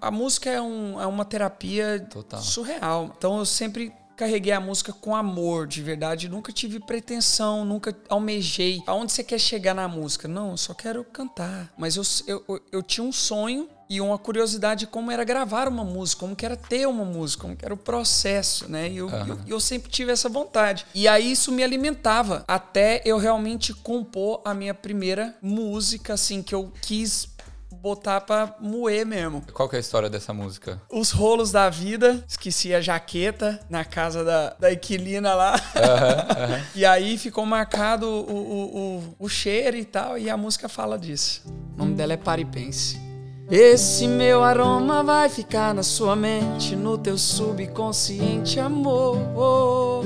a música é, um, é uma terapia Total. surreal. Então eu sempre carreguei a música com amor, de verdade. Nunca tive pretensão, nunca almejei. Aonde você quer chegar na música? Não, eu só quero cantar. Mas eu, eu, eu, tinha um sonho e uma curiosidade de como era gravar uma música, como que era ter uma música, como que era o processo, né? E eu, Aham. eu, eu sempre tive essa vontade. E aí isso me alimentava até eu realmente compor a minha primeira música, assim, que eu quis botar pra moer mesmo. Qual que é a história dessa música? Os rolos da vida, esqueci a jaqueta na casa da, da Equilina lá. e aí ficou marcado o, o, o, o cheiro e tal, e a música fala disso. O nome dela é Paripense. Esse meu aroma vai ficar na sua mente, no teu subconsciente, amor.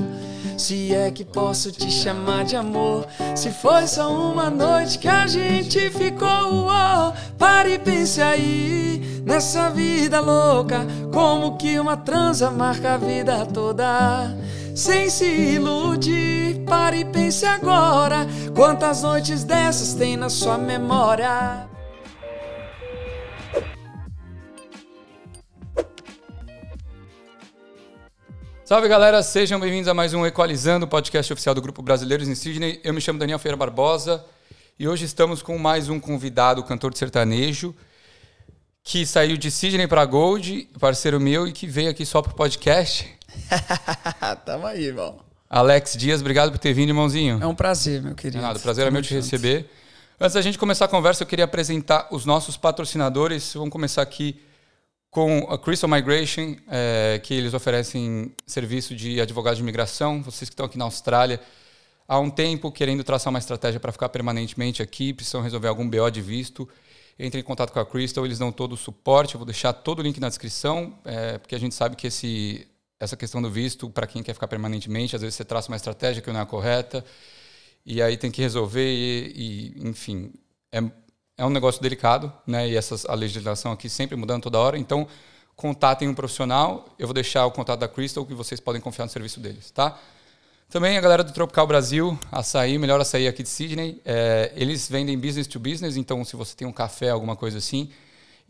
Se é que posso te chamar de amor. Se foi só uma noite que a gente ficou, oh, pare e pense aí nessa vida louca. Como que uma transa marca a vida toda. Sem se iludir, pare e pense agora. Quantas noites dessas tem na sua memória? Salve galera, sejam bem-vindos a mais um Equalizando, podcast oficial do Grupo Brasileiros em Sydney. Eu me chamo Daniel Feira Barbosa e hoje estamos com mais um convidado, cantor de sertanejo, que saiu de Sydney para Gold, parceiro meu e que veio aqui só pro podcast. Tamo aí, irmão. Alex Dias, obrigado por ter vindo, irmãozinho. É um prazer, meu querido. Nada, o prazer é meu te junto. receber. Antes da gente começar a conversa, eu queria apresentar os nossos patrocinadores. Vamos começar aqui com a Crystal Migration, eh, que eles oferecem serviço de advogado de imigração. Vocês que estão aqui na Austrália há um tempo querendo traçar uma estratégia para ficar permanentemente aqui, precisam resolver algum BO de visto, entre em contato com a Crystal, eles dão todo o suporte. Eu vou deixar todo o link na descrição, eh, porque a gente sabe que esse, essa questão do visto, para quem quer ficar permanentemente, às vezes você traça uma estratégia que não é correta, e aí tem que resolver e, e, enfim, é, é um negócio delicado, né? E essas, a legislação aqui sempre mudando toda hora. Então, contatem um profissional. Eu vou deixar o contato da Crystal, que vocês podem confiar no serviço deles, tá? Também a galera do Tropical Brasil, açaí, melhor açaí aqui de Sydney. É, eles vendem business to business, então se você tem um café, alguma coisa assim,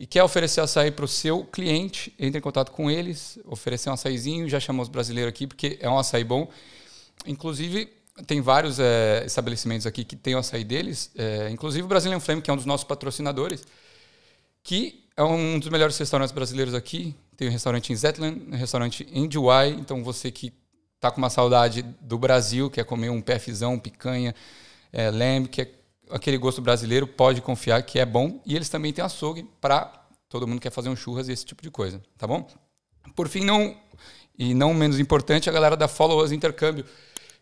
e quer oferecer açaí para o seu cliente, entre em contato com eles, oferecer um açaizinho, já chamou os brasileiros aqui, porque é um açaí bom. Inclusive, tem vários é, estabelecimentos aqui que tem o açaí deles, é, inclusive o Brazilian Flame, que é um dos nossos patrocinadores, que é um dos melhores restaurantes brasileiros aqui. Tem um restaurante em Zetland, um restaurante em Dubai. Então, você que está com uma saudade do Brasil, quer comer um PFzão, picanha, é, lamb, que é aquele gosto brasileiro, pode confiar que é bom. E eles também têm açougue para todo mundo que quer fazer um churras e esse tipo de coisa, tá bom? Por fim, não e não menos importante, a galera da Follow Us Intercâmbio,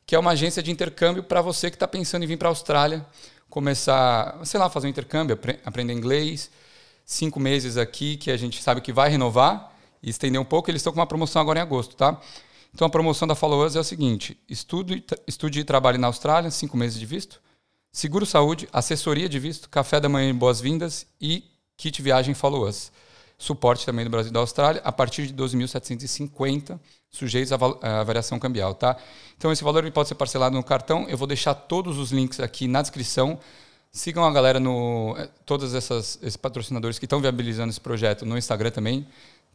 que é uma agência de intercâmbio para você que está pensando em vir para a Austrália, começar, sei lá, fazer um intercâmbio, apre- aprender inglês, cinco meses aqui, que a gente sabe que vai renovar e estender um pouco. Eles estão com uma promoção agora em agosto, tá? Então a promoção da Follow Us é o seguinte: estude, estude e trabalhe na Austrália, cinco meses de visto, seguro saúde, assessoria de visto, café da manhã e boas-vindas e kit viagem Follow Us. Suporte também do Brasil e da Austrália, a partir de 12.750, sujeitos à variação cambial, tá? Então esse valor ele pode ser parcelado no cartão. Eu vou deixar todos os links aqui na descrição. Sigam a galera no eh, todos essas, esses patrocinadores que estão viabilizando esse projeto no Instagram também.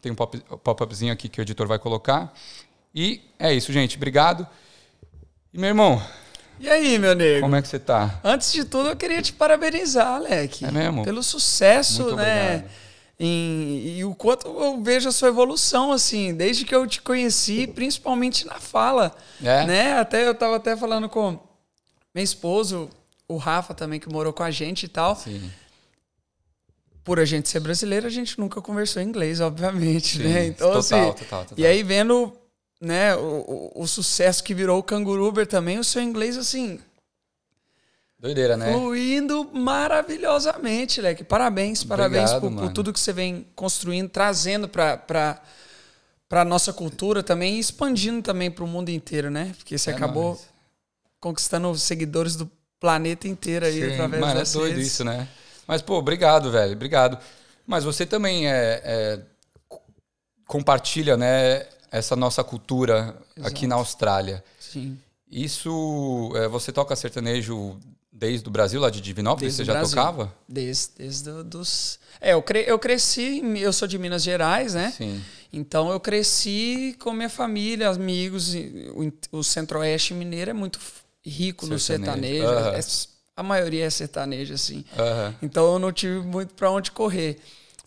Tem um pop- pop-upzinho aqui que o editor vai colocar. E é isso, gente. Obrigado. E meu irmão, E aí, meu nego? como é que você tá? Antes de tudo, eu queria te parabenizar, Alec. É mesmo? Pelo sucesso, Muito né? obrigado. Em- e o quanto eu vejo a sua evolução, assim, desde que eu te conheci, principalmente na fala. É? Né? Até eu tava até falando com meu esposo, o Rafa também, que morou com a gente e tal. Sim. Por a gente ser brasileiro, a gente nunca conversou inglês, obviamente, Sim, né? Então, total, assim, total, total. E aí, vendo né, o, o, o sucesso que virou o Canguruber também, o seu inglês, assim, Doideira, né? fluindo maravilhosamente, Leque. Parabéns, parabéns Obrigado, por, por tudo que você vem construindo, trazendo para para nossa cultura também e expandindo também para o mundo inteiro, né? Porque você É acabou nóis. conquistando seguidores do planeta inteiro aí Sim, através mano, é das doido redes. isso, né? Mas, pô, obrigado, velho. Obrigado. Mas você também é, é, compartilha, né, essa nossa cultura aqui Exato. na Austrália. Sim. Isso, é, você toca sertanejo Desde o Brasil, lá de Divinópolis, desde você já Brasil. tocava? Desde, desde dos... É, eu, cre... eu cresci, eu sou de Minas Gerais, né? Sim. Então eu cresci com minha família, amigos. O, o Centro-Oeste Mineiro é muito rico sertanejo. no sertanejo. Uhum. É, a maioria é sertanejo, assim. Uhum. Então eu não tive muito para onde correr.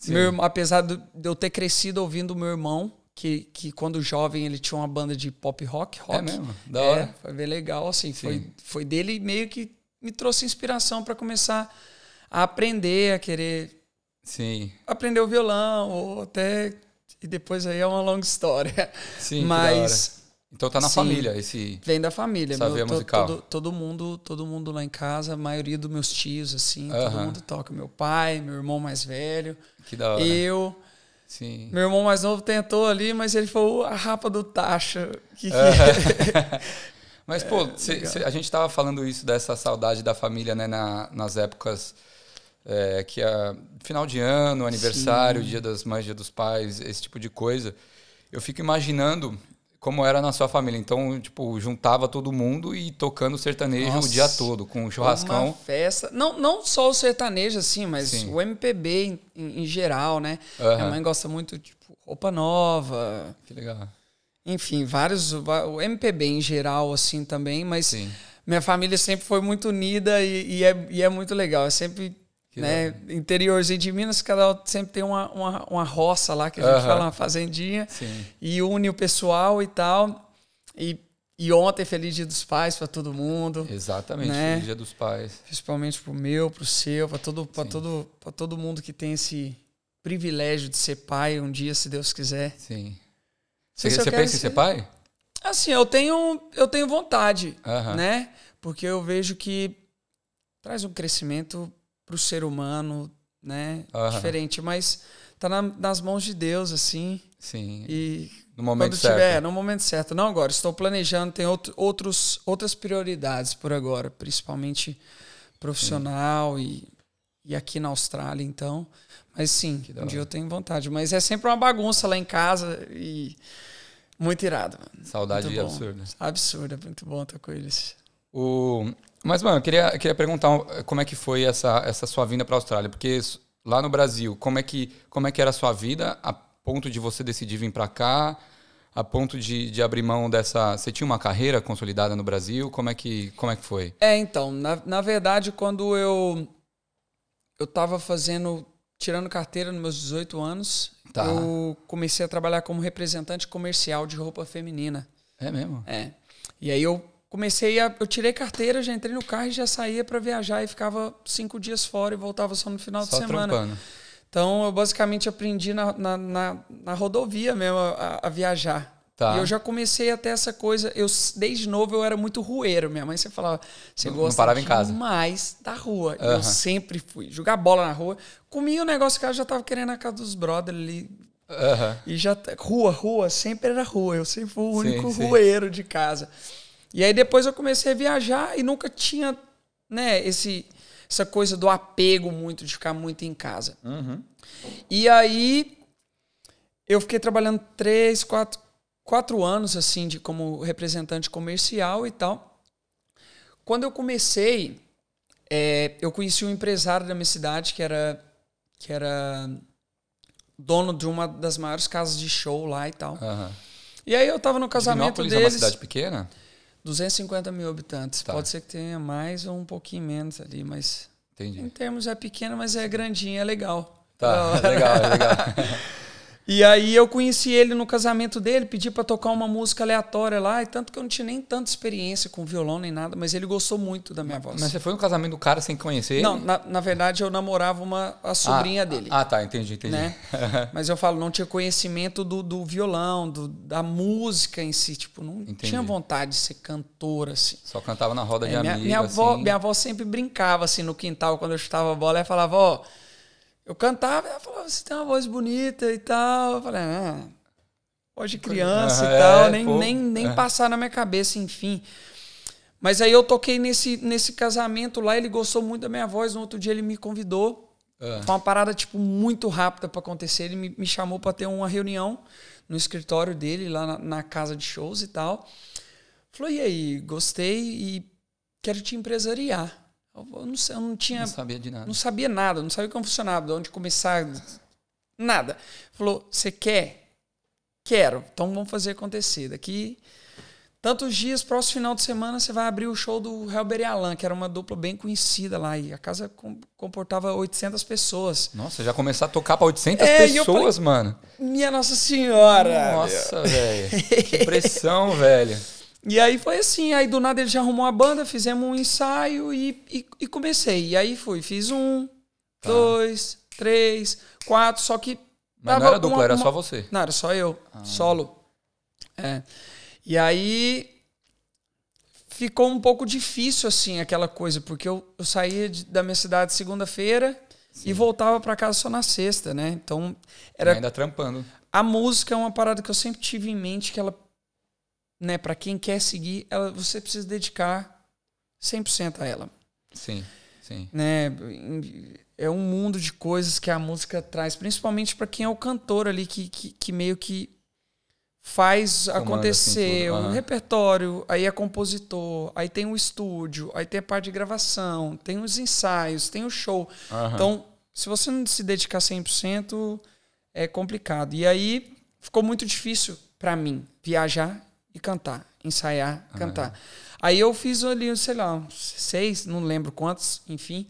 Meu, apesar de eu ter crescido ouvindo meu irmão, que, que quando jovem ele tinha uma banda de pop rock, rock. É mesmo? Da hora. É, foi bem legal, assim. Foi, foi dele meio que me trouxe inspiração para começar a aprender, a querer Sim. aprender o violão, ou até. E depois aí é uma longa história. Sim, Mas. Então tá na sim, família esse. Vem da família. Essa meu, musical. Todo, todo, mundo, todo mundo lá em casa, a maioria dos meus tios, assim, uh -huh. todo mundo toca. Meu pai, meu irmão mais velho. Que da hora. Eu. Sim. Meu irmão mais novo tentou ali, mas ele foi a rapa do taxa. Que, uh -huh. mas, é, pô, cê, cê, a gente tava falando isso dessa saudade da família, né, na, nas épocas é, que é final de ano, aniversário, Sim. dia das mães, dia dos pais, esse tipo de coisa. Eu fico imaginando como era na sua família. Então, tipo, juntava todo mundo e tocando sertanejo Nossa, o dia todo, com um churrascão. Uma festa. Não, não só o sertanejo, assim, mas Sim. o MPB em, em geral, né? Uhum. Minha mãe gosta muito, tipo, roupa nova. Que legal. Enfim, vários. O MPB em geral, assim, também, mas Sim. minha família sempre foi muito unida e, e, é, e é muito legal. É sempre né? Interiorzinho de Minas, cada sempre tem uma, uma, uma roça lá, que a gente uhum. fala, uma fazendinha. Sim. E une o pessoal e tal. E, e ontem, Feliz Dia dos Pais para todo mundo. Exatamente, né? Feliz Dia dos Pais. Principalmente pro meu, pro seu, para todo, todo, todo mundo que tem esse privilégio de ser pai um dia, se Deus quiser. Sim. Você, você pensa em ser pai? Assim, eu tenho, eu tenho vontade, uhum. né? Porque eu vejo que traz um crescimento para o ser humano, né? Uhum. Diferente, mas tá na, nas mãos de Deus, assim. Sim. E no momento certo. Tiver, no momento certo. Não agora, estou planejando, tem outro, outros, outras prioridades por agora, principalmente profissional e, e aqui na Austrália, então. Mas sim, um dia eu tenho vontade. Mas é sempre uma bagunça lá em casa e muito irado. Mano. Saudade muito absurda. Absurda, muito bom estar com eles. O, mas, mano, eu queria, queria perguntar como é que foi essa, essa sua vinda para a Austrália. Porque lá no Brasil, como é, que, como é que era a sua vida a ponto de você decidir vir para cá? A ponto de, de abrir mão dessa. Você tinha uma carreira consolidada no Brasil? Como é que, como é que foi? É, então, na, na verdade, quando eu eu estava fazendo, tirando carteira nos meus 18 anos, tá. eu comecei a trabalhar como representante comercial de roupa feminina. É mesmo? É. E aí eu comecei a. Eu tirei carteira, já entrei no carro e já saía para viajar e ficava cinco dias fora e voltava só no final só de semana. Trampando. Então eu basicamente aprendi na, na, na, na rodovia mesmo a, a viajar. Tá. E eu já comecei até essa coisa. Eu desde novo eu era muito rueiro. Minha mãe sempre falava, você não, gosta não parava em casa. mais da rua. Uhum. Eu sempre fui jogar bola na rua. Comia o negócio que eu já tava querendo na casa dos brothers ali. Uhum. E já rua, rua, sempre era rua. Eu sempre fui o único sim, rueiro de casa. E aí depois eu comecei a viajar e nunca tinha, né, esse, essa coisa do apego muito, de ficar muito em casa. Uhum. E aí eu fiquei trabalhando três, quatro, quatro anos assim de como representante comercial e tal. Quando eu comecei, é, eu conheci um empresário da minha cidade que era que era dono de uma das maiores casas de show lá e tal. Uhum. E aí eu tava no casamento deles. é uma cidade pequena? 250 mil habitantes. Tá. Pode ser que tenha mais ou um pouquinho menos ali, mas. Entendi. Em termos é pequeno, mas é grandinho, é legal. Tá, é legal, é legal. E aí eu conheci ele no casamento dele, pedi para tocar uma música aleatória lá, e tanto que eu não tinha nem tanta experiência com violão nem nada, mas ele gostou muito da minha voz. Mas você foi no casamento do cara sem conhecer não, ele? Não, na, na verdade eu namorava uma, a sobrinha ah, dele. Ah, tá, entendi, entendi. Né? mas eu falo, não tinha conhecimento do, do violão, do, da música em si, tipo, não entendi. tinha vontade de ser cantora, assim. Só cantava na roda é, de minha, amigos, minha avó, assim. minha avó sempre brincava, assim, no quintal, quando eu chutava a bola, ela falava, ó... Oh, eu cantava, ela falava, você tem uma voz bonita e tal. Eu falei, ah, voz de criança e tal, é, nem, nem, nem é. passar na minha cabeça, enfim. Mas aí eu toquei nesse, nesse casamento lá, ele gostou muito da minha voz. No outro dia ele me convidou. É. Foi uma parada, tipo, muito rápida para acontecer. Ele me, me chamou para ter uma reunião no escritório dele, lá na, na, casa de shows e tal. Falou, e aí, gostei e quero te empresariar. Eu não, eu não tinha. Não sabia de nada. Não sabia nada, não sabia como funcionava, de onde começar. Nada. Falou: você quer? Quero. Então vamos fazer acontecer. Daqui tantos dias, próximo final de semana, você vai abrir o show do Helber e Alan, que era uma dupla bem conhecida lá. E a casa comportava 800 pessoas. Nossa, já começar a tocar para 800 é, pessoas, falei, mano. Minha Nossa Senhora! Nossa, velho. Que pressão, velho. E aí foi assim, aí do nada ele já arrumou a banda, fizemos um ensaio e, e, e comecei. E aí fui, fiz um, tá. dois, três, quatro, só que. Mas não era dupla, uma, era uma... só você. Não, era só eu, ah. solo. É. E aí ficou um pouco difícil, assim, aquela coisa, porque eu, eu saía de, da minha cidade segunda-feira e voltava para casa só na sexta, né? Então era. E ainda trampando. A música é uma parada que eu sempre tive em mente que ela né, para quem quer seguir, ela, você precisa dedicar 100% a ela. Sim, sim. Né, é um mundo de coisas que a música traz, principalmente para quem é o cantor ali, que, que, que meio que faz Comanda acontecer assim, uhum. um repertório, aí é compositor, aí tem o estúdio, aí tem a parte de gravação, tem os ensaios, tem o show. Uhum. Então, se você não se dedicar 100%, é complicado. E aí ficou muito difícil para mim viajar e cantar, ensaiar, cantar. Uhum. Aí eu fiz ali, sei lá, seis, não lembro quantos, enfim.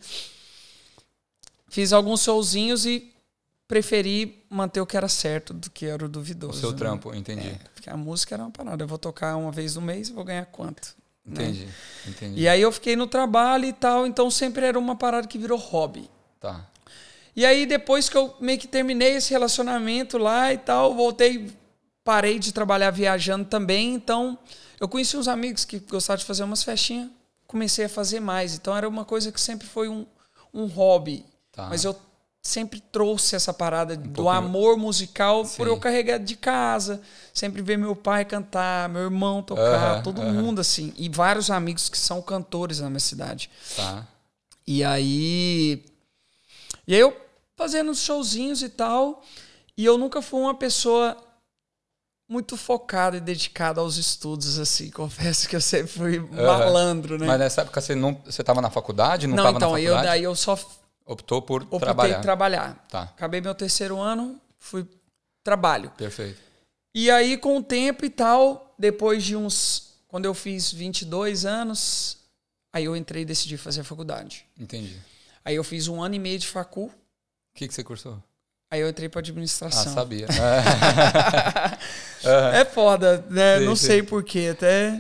Fiz alguns showzinhos e preferi manter o que era certo do que era o duvidoso. O seu né? trampo, entendi. É, porque a música era uma parada. Eu vou tocar uma vez no mês e vou ganhar quanto? Né? Entendi, né? entendi. E aí eu fiquei no trabalho e tal, então sempre era uma parada que virou hobby. Tá. E aí depois que eu meio que terminei esse relacionamento lá e tal, voltei parei de trabalhar viajando também, então eu conheci uns amigos que gostavam de fazer umas festinhas, comecei a fazer mais. Então era uma coisa que sempre foi um, um hobby. Tá. Mas eu sempre trouxe essa parada um do amor musical Sim. por eu carregar de casa, sempre ver meu pai cantar, meu irmão tocar, uh -huh, todo uh -huh. mundo assim, e vários amigos que são cantores na minha cidade. Tá. E aí e aí eu fazendo showzinhos e tal, e eu nunca fui uma pessoa muito focado e dedicado aos estudos, assim. Confesso que eu sempre fui malandro, né? Mas nessa época você não você estava na faculdade? Não, não então, na faculdade? Eu, daí eu só... Optou por optei trabalhar. trabalhar. Tá. Acabei meu terceiro ano, fui trabalho. Perfeito. E aí, com o tempo e tal, depois de uns... Quando eu fiz 22 anos, aí eu entrei e decidi fazer a faculdade. Entendi. Aí eu fiz um ano e meio de facu. O que, que você cursou? Aí eu entrei para administração. Ah, sabia. é foda, né? Sim, Não sim. sei porquê. Até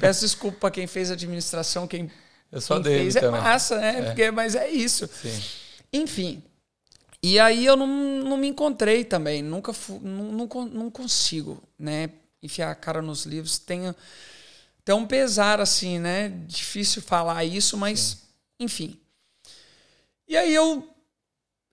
peço desculpa para quem fez administração, quem, eu só quem dele fez também. é massa, né? É. Porque, mas é isso. Sim. Enfim. E aí eu não, não me encontrei também. Nunca fu, não, não, não consigo, né? Enfiar a cara nos livros. Tem, tem um pesar, assim, né? Difícil falar isso, mas sim. enfim. E aí eu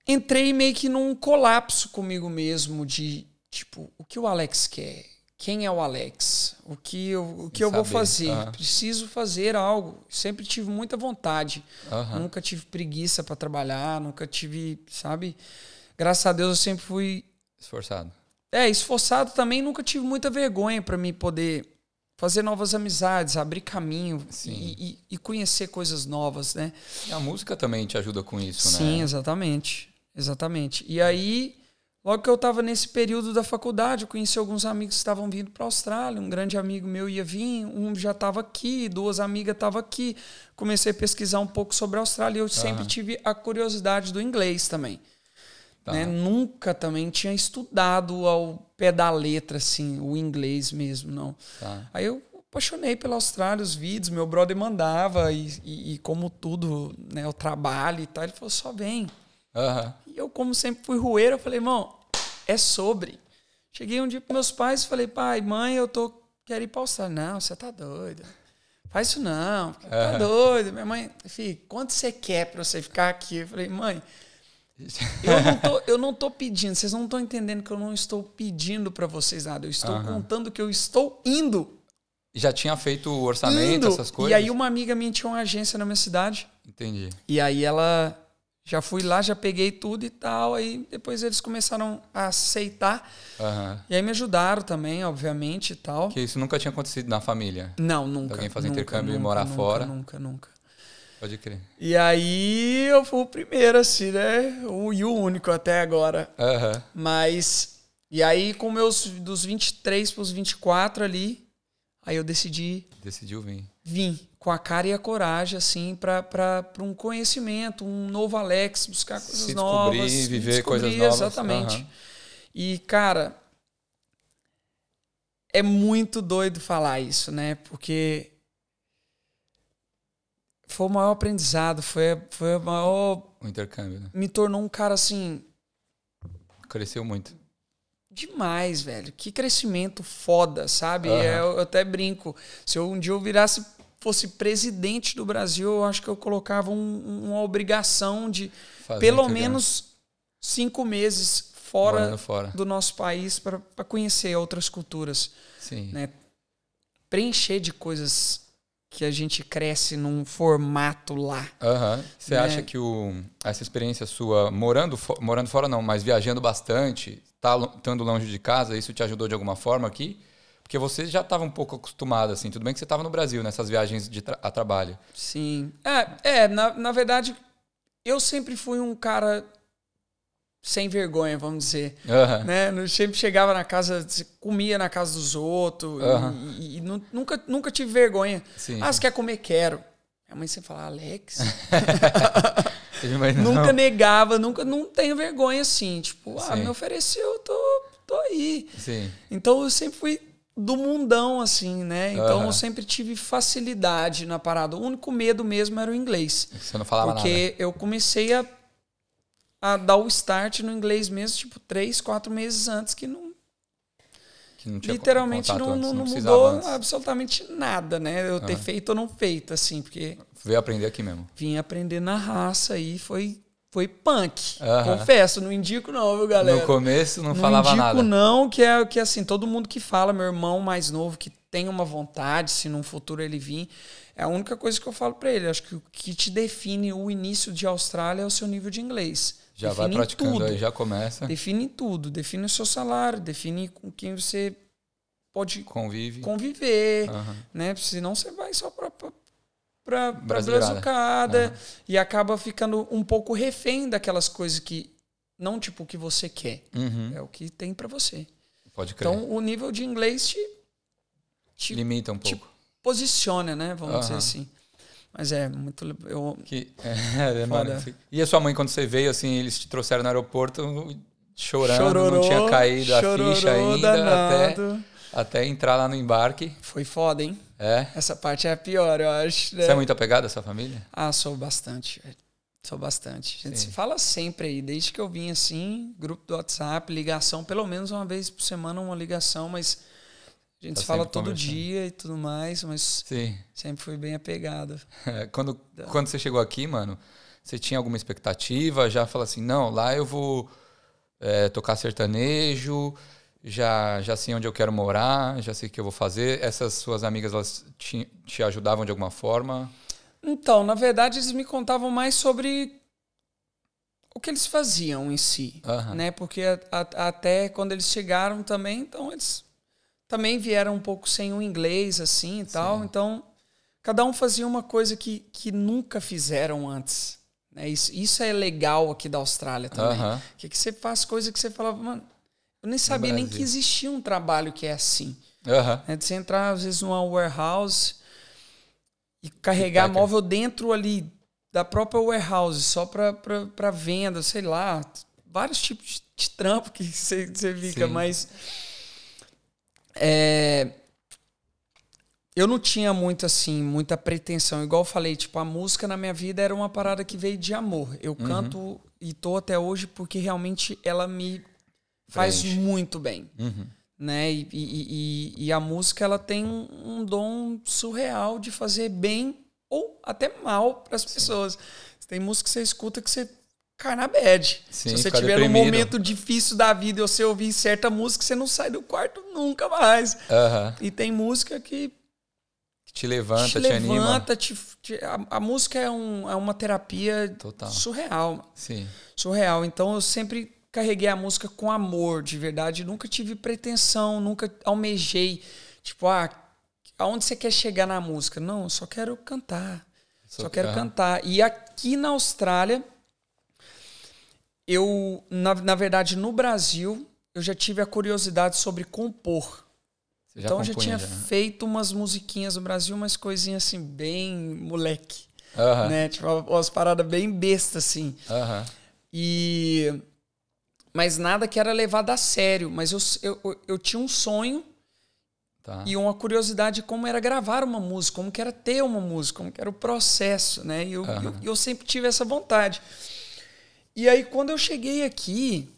entrei meio que num colapso comigo mesmo de tipo, o que o Alex quer? Quem é o Alex? O que eu, o que eu vou fazer? Uhum. Preciso fazer algo. Sempre tive muita vontade. Uhum. Nunca tive preguiça para trabalhar, nunca tive, sabe? Graças a Deus eu sempre fui esforçado. É, esforçado também, nunca tive muita vergonha para mim poder fazer novas amizades, abrir caminho e, e, e, conhecer coisas novas, né? E a música também te ajuda com isso, Sim, né? Sim, exatamente. Exatamente. E aí, logo que eu estava nesse período da faculdade, eu conheci alguns amigos que estavam vindo para a Austrália. Um grande amigo meu ia vir, um já estava aqui, duas amigas estavam aqui. Comecei a pesquisar um pouco sobre a Austrália. E eu uhum. sempre tive a curiosidade do inglês também. Tá. Né? Nunca também tinha estudado ao pé da letra, assim, o inglês mesmo, não. Tá. Aí eu apaixonei pela Austrália, os vídeos, meu brother mandava, e, e, e como tudo, né, o trabalho e tal, ele falou, só vem. Uhum. E eu, como sempre fui rueiro, eu falei, irmão, é sobre. Cheguei um dia para meus pais e falei, pai, mãe, eu tô quero ir para Austrália. Não, você tá doido. Faz isso não, tá doido. Minha mãe, filho, quanto você quer para você ficar aqui? Eu falei, mãe, eu não tô, eu não tô pedindo, vocês não estão entendendo que eu não estou pedindo para vocês nada. Eu estou uhum. contando que eu estou indo. Já tinha feito o orçamento, indo. essas coisas? E aí uma amiga minha tinha uma agência na minha cidade. Entendi. E aí ela já fui lá, já peguei tudo e tal. Aí depois eles começaram a aceitar. Uhum. E aí me ajudaram também, obviamente e tal. Que isso nunca tinha acontecido na família? Não, nunca. Alguém fazer nunca, intercâmbio nunca, e morar nunca, fora? Nunca, nunca. Pode crer. E aí eu fui o primeiro, assim, né? O, e o único até agora. Aham. Mas. E aí, com meus dos 23 pros 24 ali, aí eu decidi Decidiu vir. vir com a cara e a coragem, assim, pra um conhecimento, um novo Alex, buscar coisas Se descobrir, novas. me viver descobrir, coisas novas. Exatamente. Aham. E, cara, é muito doido falar isso, né? Porque foi o maior aprendizado, foi, foi o maior. O intercâmbio, né? Me tornou um cara assim. Cresceu muito. Demais, velho. Que crescimento foda, sabe? Aham. Eu, eu até brinco. Se eu um dia eu virasse, fosse presidente do Brasil, eu acho que eu colocava um- uma obrigação de Fazer pelo menos cinco meses fora fora. do nosso país para conhecer outras culturas. Sim. né? Preencher de coisas que a gente cresce num formato lá. Aham. Você Né? acha que o, essa experiência sua, morando, fo- morando fora não, mas viajando bastante, tá, estando longe de casa, isso te ajudou de alguma forma aqui? Porque você já estava um pouco acostumado, assim. Tudo bem que você estava no Brasil, nessas viagens de tra- a trabalho. Sim. É, é na, na verdade, eu sempre fui um cara sem vergonha, vamos dizer. Né? Eu sempre chegava na casa, comia na casa dos outros e, e nu- nunca, nunca tive vergonha. Sim. Ah, você quer comer? Quero. Minha mãe sempre falava, Alex. Nunca negava, nunca, não tenho vergonha assim. Tipo, ah, Sim. me ofereceu, tô, tô aí. Sim. Então eu sempre fui do mundão, assim, né? Então Aham. eu sempre tive facilidade na parada. O único medo mesmo era o inglês. Você não falava porque eu comecei a, a dar o start no inglês mesmo, tipo, três, quatro meses antes, que não, nada. Que não tinha literalmente não, antes, não, não mudou antes. absolutamente nada, né? Eu ter Aham. feito ou não feito, assim, porque Veio aprender aqui mesmo. vim aprender na raça e foi, foi punk. Confesso, não indico não, viu, galera? No começo não, Não falava indico nada. não, que é que assim, todo mundo que fala, meu irmão mais novo, que tem uma vontade, se num futuro ele vir, é a única coisa que eu falo pra ele. Acho que o que te define o início de Austrália é o seu nível de inglês. Já define vai praticando tudo. aí, já começa. Define tudo, define o seu salário, define com quem você pode Convive. conviver, Aham. né? Senão você vai só pra, Brasileirada. brazucada Aham. e acaba ficando um pouco refém daquelas coisas que não tipo o que você quer, Uhum. é o que tem pra você. Pode crer. Então, o nível de inglês te, te Limita um pouco. posiciona, né? Vamos dizer Aham. assim. Mas é muito. Eu, Que, é, mano, Foda. e a sua mãe, quando você veio, assim, eles te trouxeram no aeroporto chorando, chororô, não tinha caído a ficha ainda, danado. até entrar lá no embarque. Foi foda, hein? É. Essa parte é a pior, eu acho. né? Você é muito apegado à sua família? Ah, sou bastante. Sou bastante. A gente Sim. se fala sempre aí, desde que eu vim assim, grupo do WhatsApp, ligação, pelo menos uma vez por semana, uma ligação, mas a gente Tá se fala todo dia e tudo mais, mas Sim. sempre fui bem apegado. É, Quando, quando você chegou aqui, mano, você tinha alguma expectativa? Já fala assim, não, lá eu vou é, tocar sertanejo, já, já sei onde eu quero morar, já sei o que eu vou fazer. Essas suas amigas, elas te, te ajudavam de alguma forma? Então, na verdade, eles me contavam mais sobre o que eles faziam em si, Aham. né? Porque a- a- até quando eles chegaram também, então eles também vieram um pouco sem o inglês assim e tal, Sim. então cada um fazia uma coisa que, que nunca fizeram antes. Né? Isso, isso é legal aqui da Austrália também. Aham. Que, que você faz coisa que você falava, mano, eu nem sabia nem que existia um trabalho que é assim Aham. né? De você entrar, às vezes, numa warehouse e carregar móvel dentro ali da própria warehouse, só para venda, sei lá. Vários tipos de, de trampo que você, você fica, Sim. mas. é, eu não tinha muito assim, muita pretensão. Igual eu falei, tipo, a música na minha vida era uma parada que veio de amor. Eu Uhum. canto e tô até hoje porque realmente ela me faz muito bem Uhum. né? E, e, e, e a música ela tem um, dom surreal de fazer bem ou até mal para as pessoas. Tem música que você escuta que você cai na bad. Sim, Se você tiver num deprimido. momento difícil da vida e você ouvir certa música, você não sai do quarto nunca mais. Aham. E tem música que te levanta, te te, anima. levanta, te, te- a, a música é, um, é uma terapia Total. surreal. Sim. surreal. Então eu sempre carreguei a música com amor, de verdade. Nunca tive pretensão, nunca almejei, tipo, ah, aonde você quer chegar na música? Não, eu só quero cantar. Só, só quero cantar. E aqui na Austrália, eu, na, na verdade, no Brasil, eu já tive a curiosidade sobre compor. então eu já tinha já, né? feito umas musiquinhas no Brasil, umas coisinhas assim, bem moleque. Uh -huh. Né? Tipo, umas paradas bem bestas, assim. Uh -huh. E. Mas nada que era levado a sério. Mas eu, eu, eu tinha um sonho tá. e uma curiosidade de como era gravar uma música, como que era ter uma música, como que era o processo, né? E eu, uh -huh. eu, eu sempre tive essa vontade. E aí, quando eu cheguei aqui,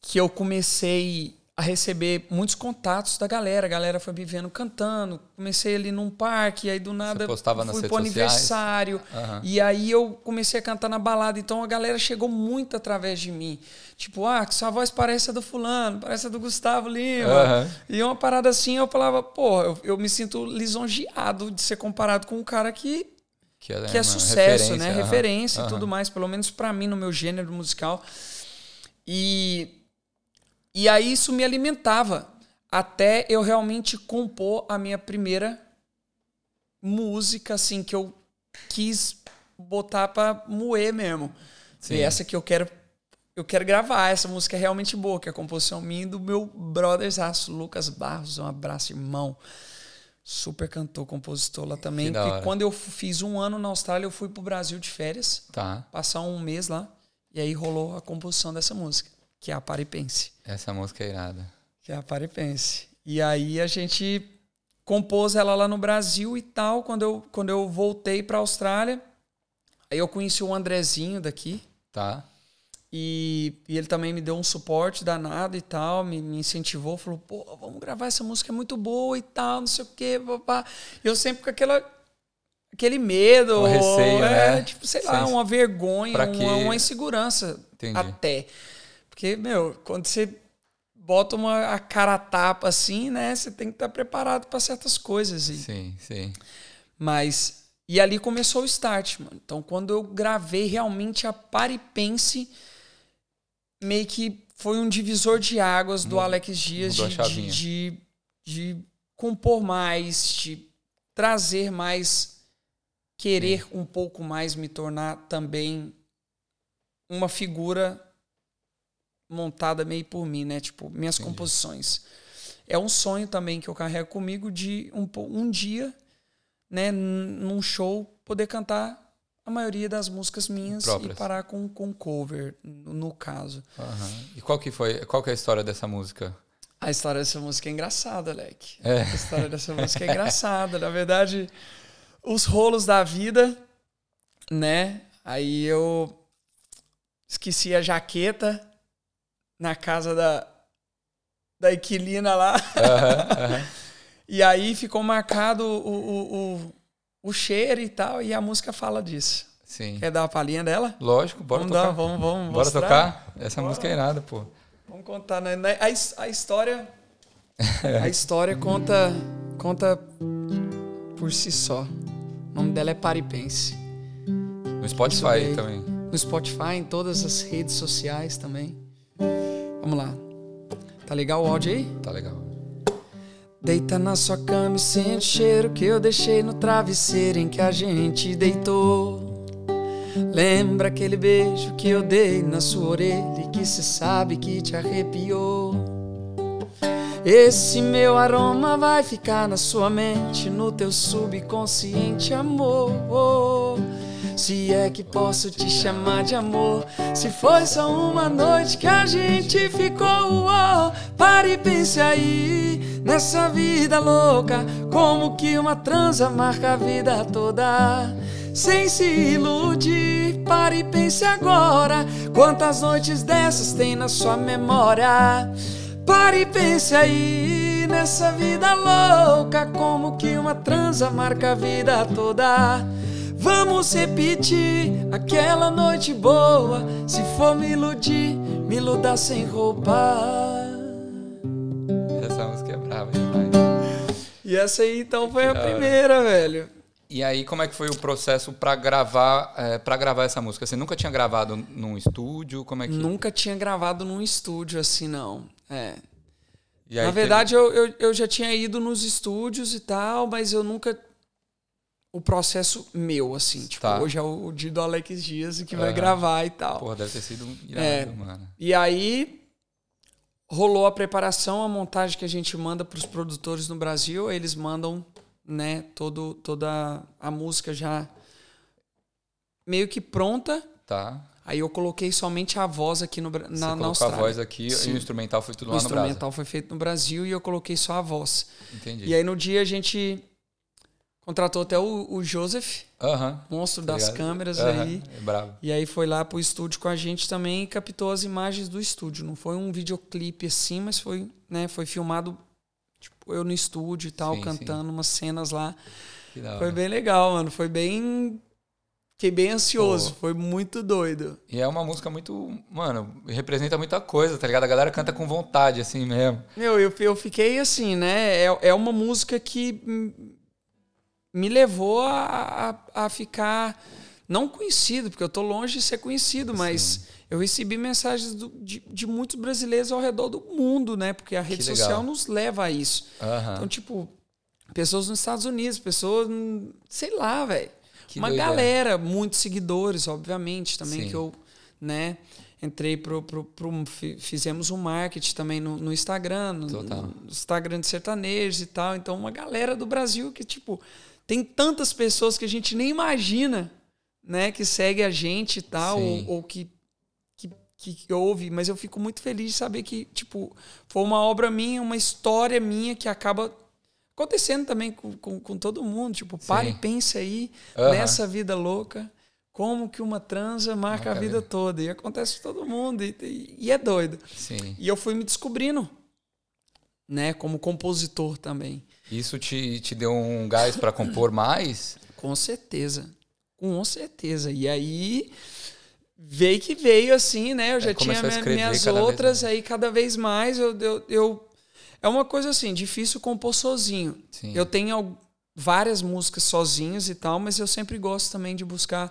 que eu comecei a receber muitos contatos da galera. A galera foi me vendo cantando. Comecei ali num parque, aí do nada fui pro aniversário. Uhum. E aí eu comecei a cantar na balada. Então a galera chegou muito através de mim. Tipo, ah, sua voz parece a do fulano, parece a do Gustavo Lima. Uhum. E uma parada assim, eu falava, pô, eu, eu me sinto lisonjeado de ser comparado com um cara que que é, que é sucesso, referência, né? Uhum. Referência e tudo mais, pelo menos para mim no meu gênero musical. E e aí isso me alimentava até eu realmente compor a minha primeira música, assim, que eu quis botar pra moer mesmo. Sim. E essa que eu quero eu quero gravar. Essa música é realmente boa, que é a composição minha e do meu brothers Lucas Barros. Um abraço, irmão. Super cantor, compositor lá também. Porque quando eu fiz um ano na Austrália, eu fui pro Brasil de férias. Tá. Passar um mês lá. E aí rolou a composição dessa música que é a Paripense. Essa música é irada. Que é a Paripense. E aí a gente compôs ela lá no Brasil e tal. Quando eu, quando eu voltei para a Austrália, aí eu conheci o Andrezinho daqui. Tá. E, e, ele também me deu um suporte danado e tal, me, me, incentivou, falou, pô, vamos gravar essa música, é muito boa e tal, não sei o quê, papá. Eu sempre com aquela, aquele medo, um receio, é, né? tipo, sei lá, uma vergonha, uma, uma, insegurança Entendi. até. Porque, meu, quando você bota uma, a cara a tapa assim, né? Você tem que estar preparado para certas coisas. E... Sim, sim. Mas. E ali começou o start, mano. Então, quando eu gravei realmente a Paripense, meio que foi um divisor de águas do Alex Dias de, de, de, de, compor mais, de trazer mais, querer sim. um pouco mais me tornar também uma figura montada meio por mim, né? Tipo, minhas Entendi. composições. É um sonho também que eu carrego comigo de um, um dia, né, num show, poder cantar a maioria das músicas minhas Próprias. e parar com, com cover, no, caso. Uhum. E qual que foi, qual que é a história dessa música? A história dessa música é engraçada, Alec. É. A história dessa música é engraçada. Na verdade, os rolos da vida, né? Aí eu esqueci a jaqueta na casa da, da Equilina lá. Uhum, uhum. e aí ficou marcado o, o, o, o, cheiro e tal, e a música fala disso. Sim. Quer dar uma palhinha dela? Lógico, bora vamos tocar. Dar, vamos, vamos bora mostrar. tocar? Essa bora. música é irada, pô. Vamos contar, né? A, a história. a história conta, conta por si só. O nome dela é Paripense. No Spotify também. No Spotify, em todas as redes sociais também. Vamos lá. Tá legal o áudio aí? Tá legal. Deita na sua cama e sente o cheiro que eu deixei no travesseiro em que a gente deitou. Lembra aquele beijo que eu dei na sua orelha e que cê sabe que te arrepiou. Esse meu aroma vai ficar na sua mente, no teu subconsciente, amor. Se é que posso te chamar de amor. Se foi só uma noite que a gente ficou, oh, pare e pense aí nessa vida louca. Como que uma transa marca a vida toda. Sem se iludir, pare e pense agora. Quantas noites dessas tem na sua memória? Pare e pense aí nessa vida louca. Como que uma transa marca a vida toda. Vamos repetir aquela noite boa. Se for me iludir, me iludar sem roubar. Essa música é brava demais. E essa aí então foi a primeira, velho. E aí, como é que foi o processo para gravar, é, para gravar essa música? Você nunca tinha gravado num estúdio? Como é que? Nunca tinha gravado num estúdio assim, não. É. Na verdade, eu, eu, eu já tinha ido nos estúdios e tal, mas eu nunca o processo meu, assim. Tipo, Tá. hoje é o dia do Alex Dias que vai Aham. gravar e tal. Porra, deve ter sido irado, É. mano. E aí rolou a preparação, a montagem que a gente manda para os produtores no Brasil, eles mandam, né, todo, toda a música já meio que pronta. Tá. Aí eu coloquei somente a voz aqui no, na, na colocou a Austrália. voz aqui Sim. e o instrumental foi tudo o lá no Brasil. instrumental foi feito no Brasil e eu coloquei só a voz. Entendi. E aí no dia a gente contratou até o, o Joseph, monstro tá das câmeras aí. É brabo. E aí foi lá pro estúdio com a gente também e captou as imagens do estúdio. Não foi um videoclipe assim, mas foi, né, foi filmado tipo, eu no estúdio e tal, Sim, cantando umas cenas lá. Foi bem legal, mano. Foi bem. Fiquei bem ansioso. Pô. Foi muito doido. E é uma música muito. Mano, representa muita coisa, tá ligado? A galera canta com vontade, assim mesmo. Meu, eu, eu fiquei assim, né? É, é uma música que me levou a, a, a ficar não conhecido, porque eu tô longe de ser conhecido, mas eu recebi mensagens do- de, de muitos brasileiros ao redor do mundo, né? Porque a rede social nos leva a isso. Aham. Então, tipo, pessoas nos Estados Unidos, pessoas, sei lá, velho. Uma doideira. galera, muitos seguidores, obviamente, também Sim. que eu, né, entrei pro, pro, pro- fi- fizemos um marketing também no, no Instagram, no, no Instagram de sertanejos e tal. Então, uma galera do Brasil que, tipo, tem tantas pessoas que a gente nem imagina, né, que segue a gente e tal, ou, ou que, que, que ouve, mas eu fico muito feliz de saber que, tipo, foi uma obra minha, uma história minha que acaba acontecendo também com, com, com todo mundo. Tipo, pare e Sim. pense aí Aham. nessa vida louca, como que uma transa marca a vida vida. toda. E acontece com todo mundo, e, e- e é doido. Sim. E eu fui me descobrindo, né, como compositor também. Isso te, te deu um gás pra compor mais? Com certeza. Com certeza. E aí veio que veio assim, né? Eu já tinha começou a minha- minhas outras, aí cada vez mais eu, eu, eu- É uma coisa assim, difícil compor sozinho. Sim. Eu tenho várias músicas sozinhos e tal, mas eu sempre gosto também de buscar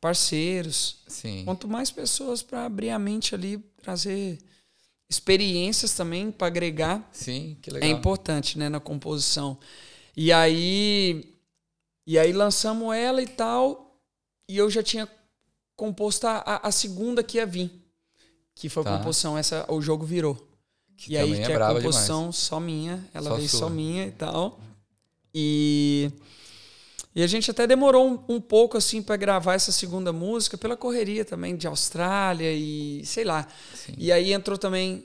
parceiros. Sim. Quanto mais pessoas para abrir a mente ali, trazer experiências também para agregar Sim, que é legal. importante, né, na composição. E aí e aí lançamos ela e tal, e eu já tinha composto a, a- a segunda que ia vir, que foi a Tá. composição essa o jogo virou. Que e aí é que é a composição só minha, ela Só veio sua. só minha e tal. E e a gente até demorou um, um pouco assim para gravar essa segunda música pela correria também de Austrália e sei lá. Sim. E aí entrou também.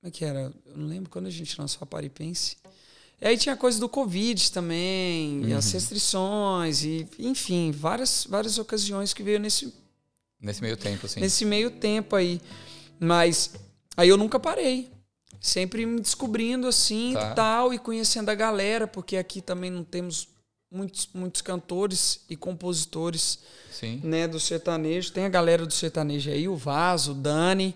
Como é que era? Eu não lembro quando a gente lançou a Paripense. E aí tinha coisa do Covid também, e as Uhum. restrições, e enfim, várias, várias ocasiões que veio nesse, Nesse meio tempo, assim. nesse meio tempo aí. Mas aí eu nunca parei. Sempre me descobrindo assim Tá. e tal, e conhecendo a galera, porque aqui também não temos muitos, muitos cantores e compositores Sim. né, do sertanejo. Tem a galera do sertanejo aí, o Vaz, o Dani.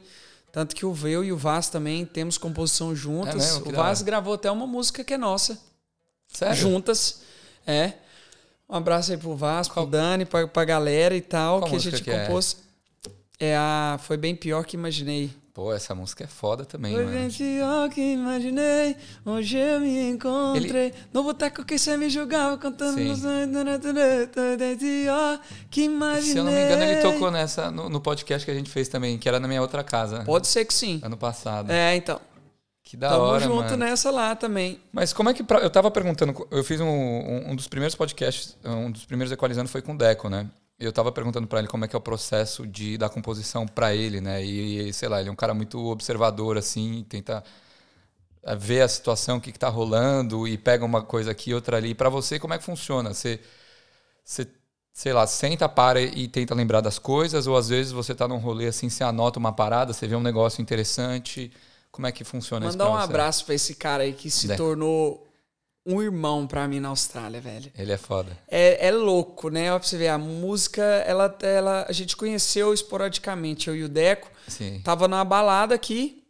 Tanto que o Veu e o Vaz também temos composição juntas. É o Vaz gravou até uma música que é nossa, Sério? juntas. É. Um abraço aí pro Vaz, Qual- pro Dani, pra, pra galera e tal, Qual que a gente é? compôs. É a Foi Bem Pior Que Imaginei. Pô, essa música é foda também, Foi mano. pior que imaginei, hoje eu me encontrei no boteco que você me julgava, cantando Sim. pior que imaginei. Se eu não me engano, ele tocou nessa no, no podcast que a gente fez também, que era na minha outra casa. Pode ser que sim. Ano passado. É, então. Que da Tamo hora, junto mano. nessa lá também. Mas como é que. pra- Eu tava perguntando, eu fiz um, um, um dos primeiros podcasts, um dos primeiros Equalizando foi com o Deco, né? Eu tava perguntando pra ele como é que é o processo de, da composição pra ele, né? E, sei lá, ele é um cara muito observador, assim, tenta eh, ver a situação, o que, que tá rolando e pega uma coisa aqui, outra ali. Pra você, como é que funciona? Você, você, sei lá, senta, para e tenta lembrar das coisas, ou às vezes você tá num rolê assim, você anota uma parada, você vê um negócio interessante. Como é que funciona isso? Mandar um abraço pra esse cara aí que se Né? tornou um irmão pra mim na Austrália, velho. Ele é foda. É, é louco, né? Ó, pra você ver, a música, ela, ela, a gente conheceu esporadicamente, eu e o Deco. Sim. Tava na balada aqui.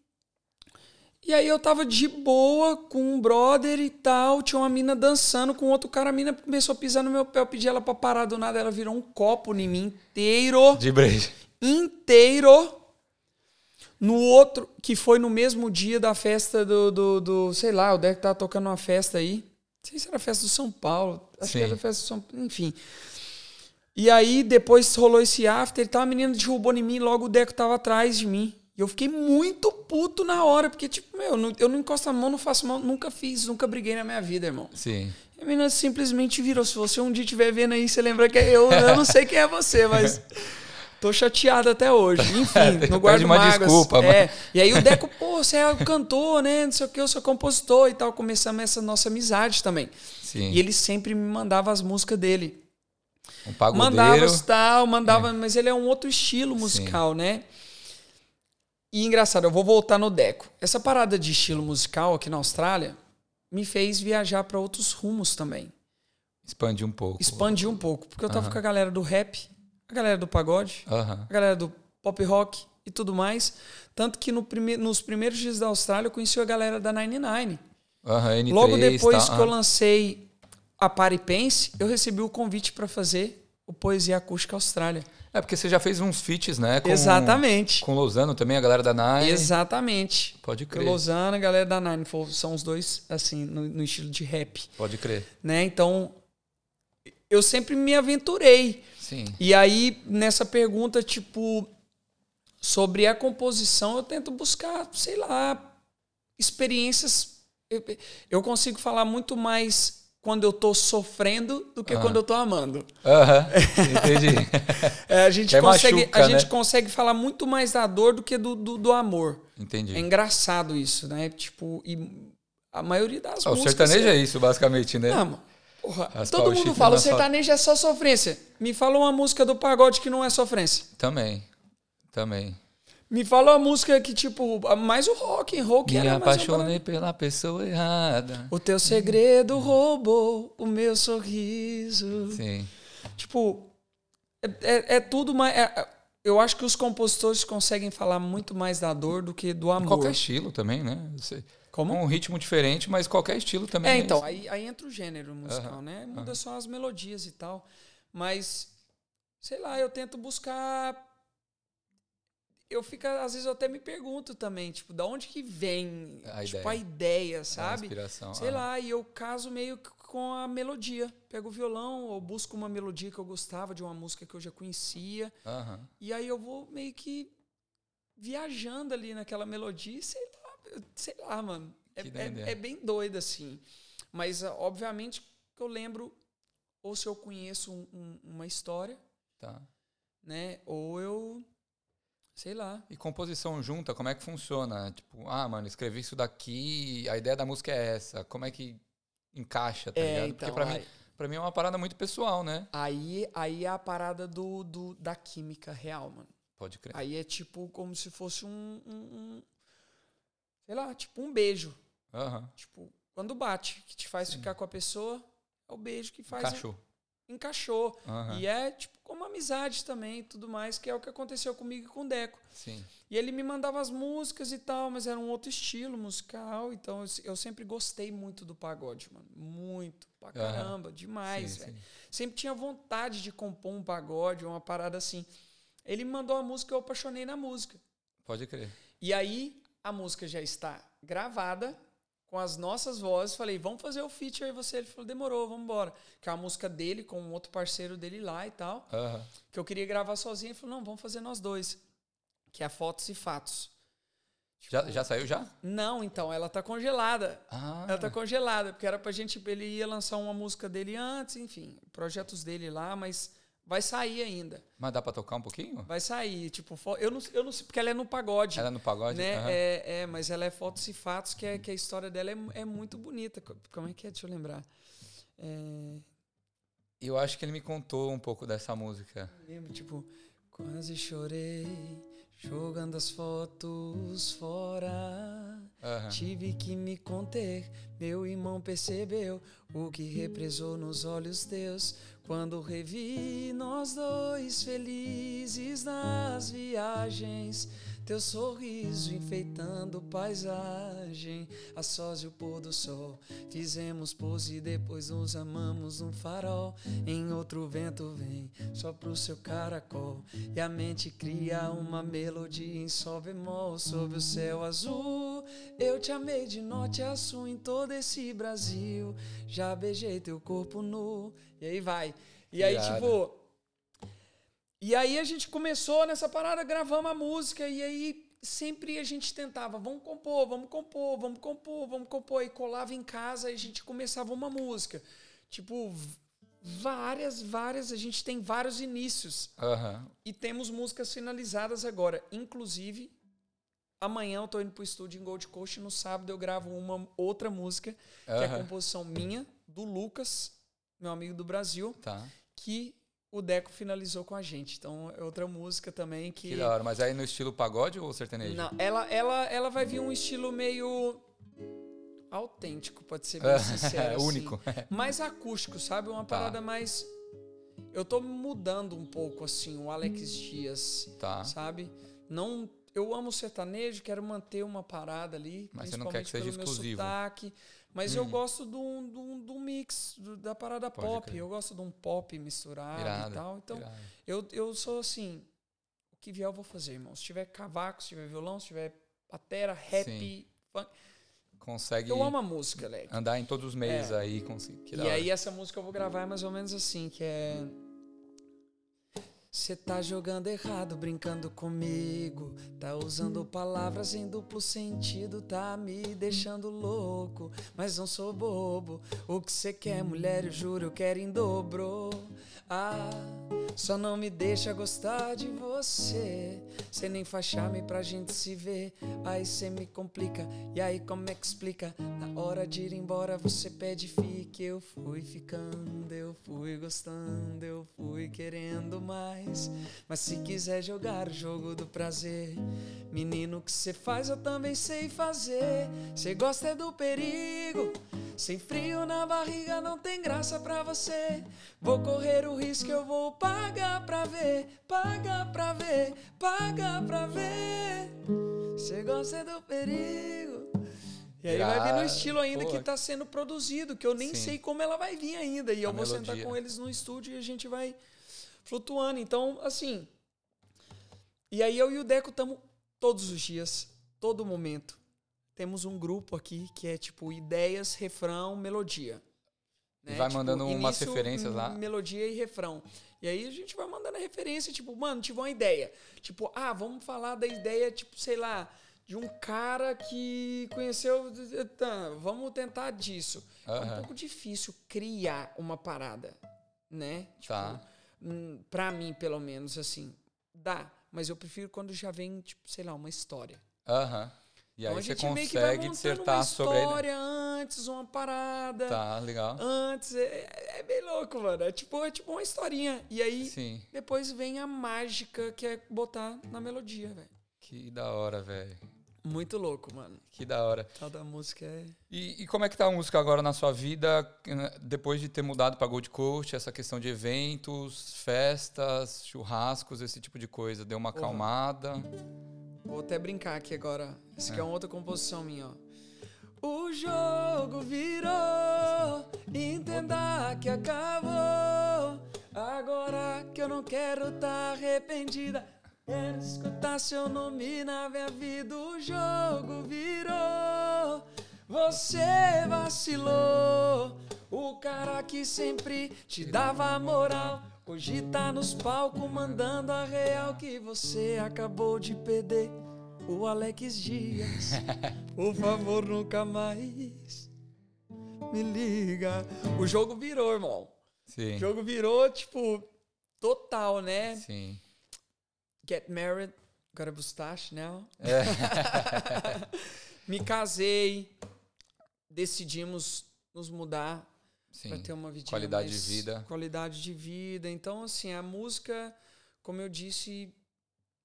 E aí eu tava de boa com um brother e tal. Tinha uma mina dançando com outro cara. A mina começou a pisar no meu pé. Eu pedi ela pra parar do nada. Ela virou um copo em mim inteiro. De breja. inteiro. No outro, que foi no mesmo dia da festa do, do, do- sei lá, o Deck tava tocando uma festa aí. Não sei se era festa do São Paulo. Acho Sim. que era festa de São Enfim. E aí, depois rolou esse after e tal, a menina derrubou em mim, logo o Deco tava atrás de mim. E eu fiquei muito puto na hora, porque, tipo, meu, eu não encosto a mão, não faço mão, nunca fiz, nunca briguei na minha vida, irmão. Sim. E a menina simplesmente virou. Se você um dia estiver vendo aí, você lembra que é eu. Eu não sei quem é você, mas. Tô chateado até hoje. Enfim, no guarda uma mágoas. desculpa, é. Mas... E aí o Deco, pô, você é cantor, né? Não sei o que, eu sou compositor e tal. Começamos essa nossa amizade também. Sim. E ele sempre me mandava as músicas dele. Um pagodeiro. Mandava tal, mandava, é. mas ele é um outro estilo musical, Sim. né? E engraçado, eu vou voltar no Deco. Essa parada de estilo musical aqui na Austrália me fez viajar para outros rumos também. Expandir um pouco. Expandir um pouco. Porque eu tava com a galera do rap, a galera do pagode, a galera do pop rock e tudo mais. Tanto que no prime nos primeiros dias da Austrália eu conheci a galera da 99. N3, Logo depois tá, que eu lancei a Paripense, eu recebi o convite para fazer o Poesia Acústica Austrália. É, porque você já fez uns feats, né? Com, Exatamente. Com Lozano também, a galera da Nine. Exatamente. Pode crer. O Lozano e a galera da Nine são os dois, assim, no, no, estilo de rap. Pode crer. Né? Então, eu sempre me aventurei. Sim. E aí, nessa pergunta, tipo, sobre a composição, eu tento buscar, sei lá, experiências. Eu, eu consigo falar muito mais quando eu tô sofrendo do que uhum. quando eu tô amando. Uhum. Entendi. é, a gente, consegue, machuca, a gente né? consegue falar muito mais da dor do que do, do, do, amor. Entendi. É engraçado isso, né? Tipo, e a maioria das oh, músicas... O sertanejo é isso, basicamente, né? Não, porra, todo mundo fala, o sertanejo é só sofrência. Me fala uma música do pagode que não é sofrência. Também, também. Me fala uma música que, tipo, mais o rock, rock Me apaixonei pela pessoa errada. O teu segredo roubou o meu sorriso. Sim. Tipo, é, é, é tudo mais. É, eu acho que os compositores conseguem falar muito mais da dor do que do amor. Qualquer estilo também, né? Como? Um ritmo diferente, mas qualquer estilo também. É, é então, aí, aí entra o gênero musical, né? Muda só as melodias e tal. Mas, sei lá, eu tento buscar eu fico, às vezes eu até me pergunto também, tipo, da onde que vem a tipo, ideia. a ideia, sabe? A inspiração. Sei ah. lá, e eu caso meio com a melodia. Pego o violão, ou busco uma melodia que eu gostava de uma música que eu já conhecia. Uhum. E aí eu vou meio que viajando ali naquela melodia, sei lá, sei lá, mano. É, é, é, bem doido, assim. Mas, obviamente, que eu lembro, ou se eu conheço um, um, uma história, tá. né? Ou eu Sei lá. E composição junta, como é que funciona? Tipo, ah, mano, escrevi isso daqui, a ideia da música é essa. Como é que encaixa, tá é, ligado? Então, Porque pra mim, pra mim é uma parada muito pessoal, né? Aí, aí é a parada do, do, da química real, mano. Pode crer. Aí é tipo como se fosse um, um sei lá, tipo um beijo. Uhum. Tipo, quando bate, que te faz Sim. ficar com a pessoa, é o beijo que faz. Encaixou. A, encaixou. Uhum. E é tipo como amizade também tudo mais, que é o que aconteceu comigo e com o Deco. Sim. E ele me mandava as músicas e tal, mas era um outro estilo musical, então eu, eu sempre gostei muito do pagode, mano. Muito, pra caramba, uhum. demais, velho. Sempre tinha vontade de compor um pagode, uma parada assim. Ele me mandou a música, eu apaixonei na música. Pode crer. E aí a música já está gravada, com as nossas vozes, falei, vamos fazer o feature aí você. Ele falou, demorou, vamos embora. Que é a música dele com um outro parceiro dele lá e tal. Uhum. Que eu queria gravar sozinho. Ele falou, não, vamos fazer nós dois. Que é Fotos e Fatos. Tipo, já, já saiu já? Não, então, ela tá congelada. Ah. Ela tá congelada, porque era pra gente. Ele ia lançar uma música dele antes, enfim, projetos dele lá, mas Vai sair ainda. Mas dá pra tocar um pouquinho? Vai sair, tipo, eu não, eu não sei, porque ela é no pagode. Ela é no pagode? Né? Uhum. É, é, mas ela é fotos e fatos, que, é, que a história dela é, é muito bonita. Como é que é? Deixa eu lembrar. É... Eu acho que ele me contou um pouco dessa música. Eu lembro, tipo, quase chorei, jogando as fotos fora. Uhum. Tive que me conter, meu irmão percebeu o que represou nos olhos teus quando revi nós dois felizes nas viagens, teu sorriso enfeitando paisagem, a sós e o pôr do sol. Fizemos pose e depois nos amamos num farol. Em outro vento vem, só pro seu caracol. E a mente cria uma melodia em sol bemol sob o céu azul. Eu te amei de norte a sul em todo esse Brasil. Já beijei teu corpo nu. E aí vai. E aí, Irada. tipo. E aí a gente começou nessa parada, gravamos a música, e aí sempre a gente tentava, vamos compor, vamos compor, vamos compor, vamos compor. E colava em casa e a gente começava uma música. Tipo, várias, várias, a gente tem vários inícios. Uhum. E temos músicas finalizadas agora. Inclusive, amanhã eu tô indo pro estúdio em Gold Coast, no sábado eu gravo uma outra música, uhum. que é a composição minha, do Lucas, meu amigo do Brasil. Tá. Que o Deco finalizou com a gente. Então é outra música também que. Que da hora, mas aí no estilo pagode ou sertanejo? Não, ela, ela, ela vai vir um estilo meio autêntico, pode ser bem sincero. assim. Único. mais acústico, sabe? Uma tá. parada mais. Eu tô mudando um pouco, assim, o Alex Dias. Tá. Sabe? Não eu amo sertanejo, quero manter uma parada ali. Mas você não quer que seja exclusivo. Sotaque, mas hum. eu gosto do, do, do mix, do, da parada Pode pop. Crer. Eu gosto de um pop misturado irado, e tal. Então, eu, eu sou assim. O que vier eu vou fazer, irmão. Se tiver cavaco, se tiver violão, se tiver batera, rap, Sim. funk. Consegue. Eu amo a música, Leque. Andar em todos os meios é. aí. E aí, essa música eu vou gravar mais ou menos assim, que é. Cê tá jogando errado, brincando comigo. Tá usando palavras em duplo sentido, tá me deixando louco. Mas não sou bobo. O que cê quer, mulher, eu juro, eu quero em dobro. Ah, só não me deixa gostar de você. Cê nem faz charme pra gente se ver. Aí cê me complica. E aí, como é que explica? Na hora de ir embora, você pede fique. Eu fui ficando, eu fui gostando, eu fui querendo mais Mas se quiser jogar o jogo do prazer, menino, o que cê faz eu também sei fazer. Cê gosta é do perigo. Sem frio na barriga não tem graça pra você. Vou correr o risco, eu vou pagar pra ver, pagar pra ver, pagar pra ver. Cê gosta é do perigo. E aí vai vir no estilo ainda Pô. que tá sendo produzido, que eu nem Sim. sei como ela vai vir ainda. E a eu vou melodia. sentar com eles no estúdio e a gente vai flutuando. Então, assim. E aí eu e o Deco estamos todos os dias, todo momento. Temos um grupo aqui que é tipo ideias, refrão, melodia. Né? Vai tipo, mandando início, umas referências lá. Melodia e refrão. E aí a gente vai mandando a referência, tipo, mano, tive uma ideia. Tipo, ah, vamos falar da ideia, tipo, sei lá, de um cara que conheceu. Tá, vamos tentar disso. Uhum. É um pouco difícil criar uma parada, né? Tipo, tá Hum, para mim, pelo menos, assim, dá. Mas eu prefiro quando já vem, tipo, sei lá, uma história. Aham. Uhum. E aí então, você consegue dissertar uma sobre uma história antes, uma parada. Tá, legal. Antes, é, é, bem louco, mano. É tipo, é tipo uma historinha. E aí, Sim. depois vem a mágica que é botar na melodia, velho. Que da hora, velho. Muito louco, mano. Que da hora. Tal da música é. E, e, como é que tá a música agora na sua vida, né, depois de ter mudado para Gold Coast, essa questão de eventos, festas, churrascos, esse tipo de coisa? Deu uma acalmada? Vou até brincar aqui agora. Essa aqui é, é uma outra composição minha, ó. O jogo virou, entenda que acabou. Agora que eu não quero tá arrependida. Quero escutar seu nome na minha vida, o jogo virou. Você vacilou, o cara que sempre te dava moral. Hoje tá nos palcos mandando a real que você acabou de perder. O Alex Dias, por favor, nunca mais me liga. O jogo virou, irmão. Sim. O jogo virou, tipo, total, né? Sim. Get married, got a mustache now. É. Me casei, decidimos nos mudar para ter uma vida qualidade de vida. Qualidade de vida. Então, assim, a música, como eu disse,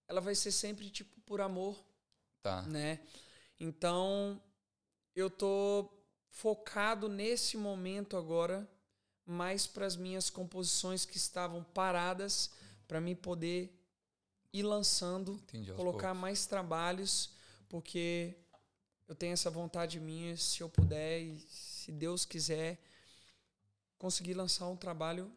ela vai ser sempre tipo por amor. Tá. Né? Então, eu tô focado nesse momento agora mais para as minhas composições que estavam paradas para mim poder ir lançando, Entendi, colocar poucos. mais trabalhos, porque eu tenho essa vontade minha, se eu puder e se Deus quiser, conseguir lançar um trabalho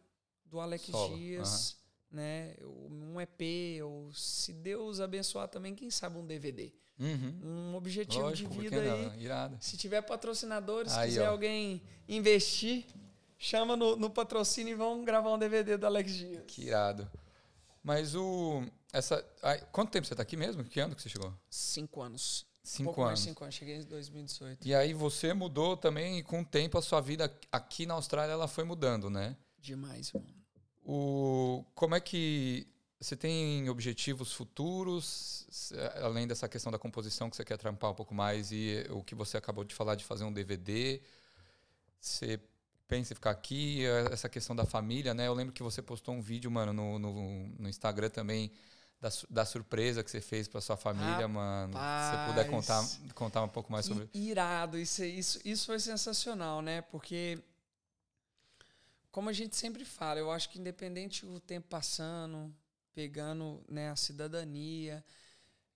do Alex Solo. Dias, uhum. né? Um EP, ou se Deus abençoar também, quem sabe um DVD. Uhum. Um objetivo Lógico, de vida aí. Irado. Se tiver patrocinadores, se quiser ó. alguém investir, chama no, no, patrocínio e vamos gravar um DVD do Alex Dias. Que irado. Mas o. Essa, quanto tempo você está aqui mesmo? Que ano que você chegou? Cinco anos. Cinco um anos. cinco anos. Cheguei em 2018. E aí você mudou também e com o tempo a sua vida aqui na Austrália ela foi mudando, né? Demais, mano. O, como é que você tem objetivos futuros, além dessa questão da composição que você quer trampar um pouco mais e o que você acabou de falar de fazer um DVD? Você pensa em ficar aqui? Essa questão da família, né? Eu lembro que você postou um vídeo, mano, no, no, no Instagram também da, da surpresa que você fez para sua família, Rapaz, mano. Se você puder contar, contar um pouco mais sobre. Irado, isso, isso, isso foi sensacional, né? Porque, como a gente sempre fala, eu acho que independente do tempo passando, pegando né, a cidadania,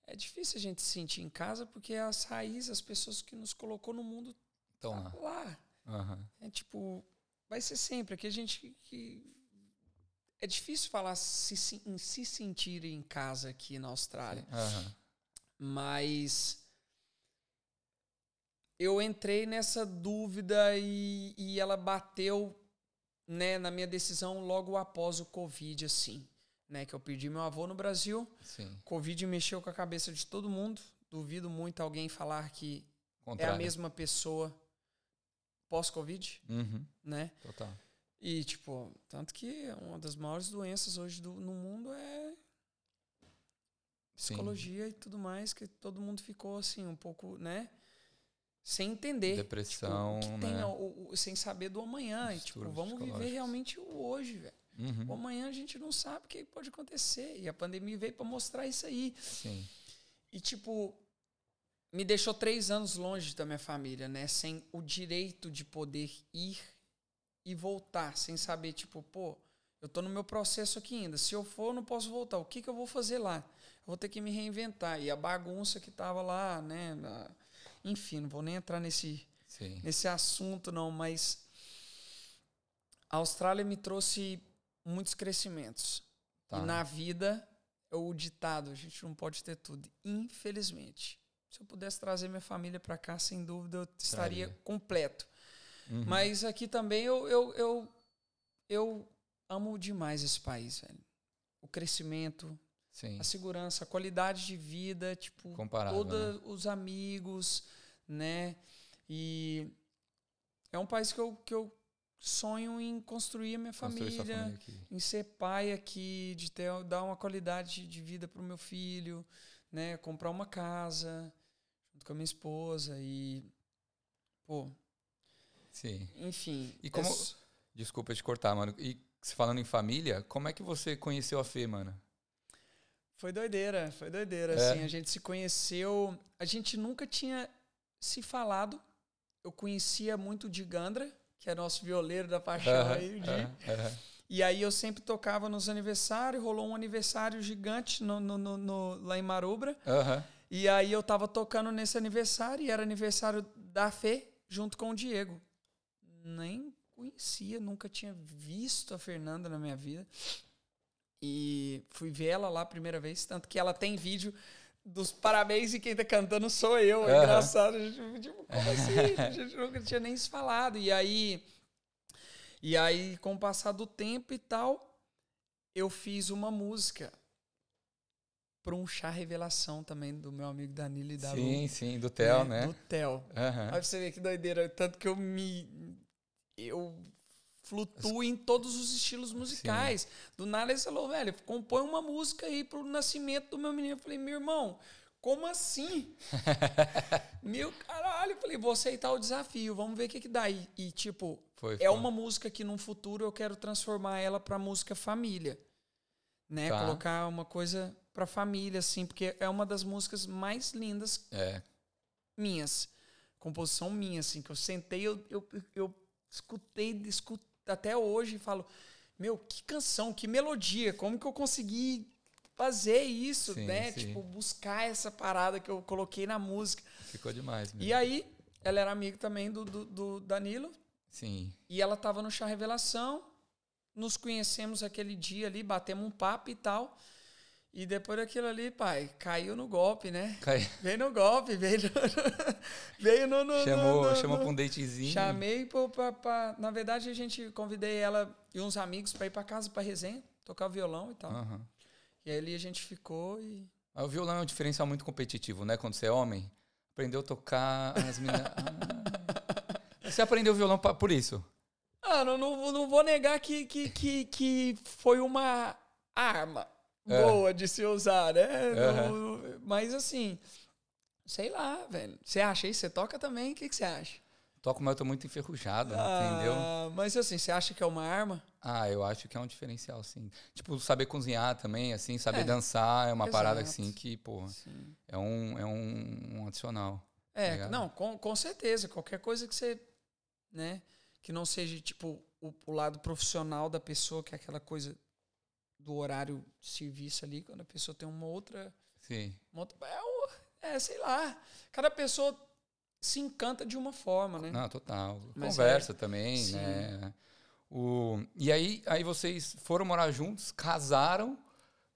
é difícil a gente se sentir em casa porque as raízes, as pessoas que nos colocou no mundo estão tá lá. lá. Uhum. É tipo, vai ser sempre. Aqui a gente que é difícil falar se, em se sentir em casa aqui na Austrália. Uhum. Mas eu entrei nessa dúvida e, e ela bateu né, na minha decisão logo após o Covid, assim. Né, que eu perdi meu avô no Brasil. Sim. Covid mexeu com a cabeça de todo mundo. Duvido muito alguém falar que Contrário. é a mesma pessoa pós-Covid. Uhum. Né? Total. E, tipo, tanto que uma das maiores doenças hoje do, no mundo é psicologia Sim. e tudo mais, que todo mundo ficou assim, um pouco, né? Sem entender. Depressão, tipo, né? Tem, o, o, sem saber do amanhã. E, tipo, vamos viver realmente o hoje, velho. Uhum. O amanhã a gente não sabe o que pode acontecer. E a pandemia veio para mostrar isso aí. Sim. E, tipo, me deixou três anos longe da minha família, né? Sem o direito de poder ir e voltar sem saber, tipo, pô, eu tô no meu processo aqui ainda. Se eu for, eu não posso voltar. O que, que eu vou fazer lá? Eu vou ter que me reinventar. E a bagunça que tava lá, né? Enfim, não vou nem entrar nesse, nesse assunto, não, mas a Austrália me trouxe muitos crescimentos. Tá. E na vida, é o ditado, a gente não pode ter tudo. Infelizmente. Se eu pudesse trazer minha família para cá, sem dúvida, eu estaria Traria. completo. Uhum. Mas aqui também eu, eu, eu, eu amo demais esse país, velho. O crescimento, Sim. a segurança, a qualidade de vida, tipo, todos né? os amigos, né? E é um país que eu, que eu sonho em construir a minha construir família, família em ser pai aqui, de ter dar uma qualidade de vida para o meu filho, né? Comprar uma casa com a minha esposa e pô, Sim. Enfim. E como. Desculpa te cortar, mano. E falando em família, como é que você conheceu a Fê, mano? Foi doideira, foi doideira. É. Assim, a gente se conheceu. A gente nunca tinha se falado. Eu conhecia muito o Gandra, que é nosso violeiro da paixão uh -huh, aí, o Di. Uh -huh. E aí eu sempre tocava nos aniversários, rolou um aniversário gigante no, no, no, no lá em Marubra. Uh -huh. E aí eu tava tocando nesse aniversário, e era aniversário da Fê, junto com o Diego nem conhecia, nunca tinha visto a Fernanda na minha vida. E fui ver ela lá a primeira vez, tanto que ela tem vídeo dos parabéns e quem tá cantando sou eu. É uhum. engraçado. A gente, tipo, como assim? A gente nunca tinha nem se falado. E aí, e aí, com o passar do tempo e tal, eu fiz uma música para um chá revelação também do meu amigo Danilo e da Sim, Lu, sim, do Theo, né? né? Do Theo. Uhum. Aí você vê que doideira, tanto que eu me eu flutuo em todos os estilos musicais. Sim. Do nada ele falou, velho, compõe uma música aí pro nascimento do meu menino. Eu falei, meu irmão, como assim? meu caralho, eu falei, vou aceitar o desafio, vamos ver o que que dá. E, e tipo, foi, foi. é uma música que no futuro eu quero transformar ela pra música família. Né? Tá. Colocar uma coisa pra família, assim, porque é uma das músicas mais lindas é. minhas. Composição minha, assim, que eu sentei, eu, eu, eu escutei, escuto até hoje e falo, meu, que canção, que melodia, como que eu consegui fazer isso, sim, né? Sim. Tipo, buscar essa parada que eu coloquei na música. Ficou demais. Mesmo. E aí, ela era amiga também do, do, do Danilo. Sim. E ela tava no Chá Revelação. Nos conhecemos aquele dia ali, batemos um papo e tal. E depois daquilo ali, pai, caiu no golpe, né? Cai. Veio no golpe, veio no, veio no, no chamou, no, no, chamou pra um datezinho. Chamei pra, pra, pra, Na verdade, a gente convidei ela e uns amigos para ir para casa para resenha, tocar violão e tal. Uhum. E aí ali a gente ficou e. o violão é um diferencial muito competitivo, né? Quando você é homem, aprendeu a tocar as meninas. ah. Você aprendeu violão pra, por isso? Ah, não, não, não vou negar que, que, que, que foi uma arma é. boa de se usar, né? Uhum. mas assim, sei lá, velho. Você acha isso? Você toca também? O que, que você acha? Toco, mas eu tô muito enferrujado, ah, entendeu? Mas assim, você acha que é uma arma? Ah, eu acho que é um diferencial, sim. Tipo, saber cozinhar também, assim, saber é. dançar é uma Exato. parada assim que, pô, é um, é um, um adicional. É, tá não, com, com certeza. Qualquer coisa que você, né, que não seja, tipo, o, o lado profissional da pessoa, que é aquela coisa do horário de serviço ali, quando a pessoa tem uma outra. Sim. Uma outra, é, é, sei lá. Cada pessoa se encanta de uma forma, né? Não, total. Mas Conversa é, também, sim. né? O, e aí, aí vocês foram morar juntos, casaram.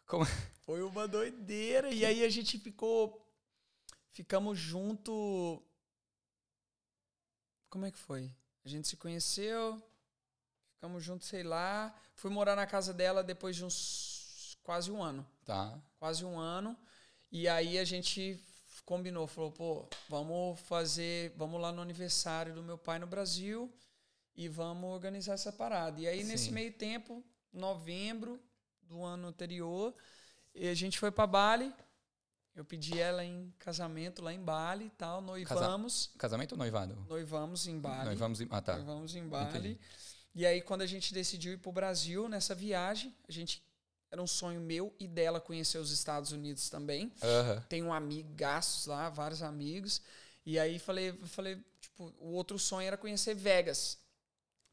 Como... Foi uma doideira. E aí a gente ficou. Ficamos junto. Como é que foi? A gente se conheceu, Ficamos juntos, sei lá. Fui morar na casa dela depois de uns quase um ano. Tá. Quase um ano. E aí a gente combinou, falou, pô, vamos fazer, vamos lá no aniversário do meu pai no Brasil e vamos organizar essa parada. E aí Sim. nesse meio tempo, novembro do ano anterior, a gente foi para Bali. Eu pedi ela em casamento lá em Bali e tal, noivamos. Casa... Casamento ou noivado? Noivamos em Bali. Noivamos em, ah, tá. Noivamos em Bali. Entendi. E aí, quando a gente decidiu ir para o Brasil, nessa viagem, a gente era um sonho meu e dela conhecer os Estados Unidos também. Uhum. Tem um amigaços lá, vários amigos. E aí falei, falei, tipo, o outro sonho era conhecer Vegas.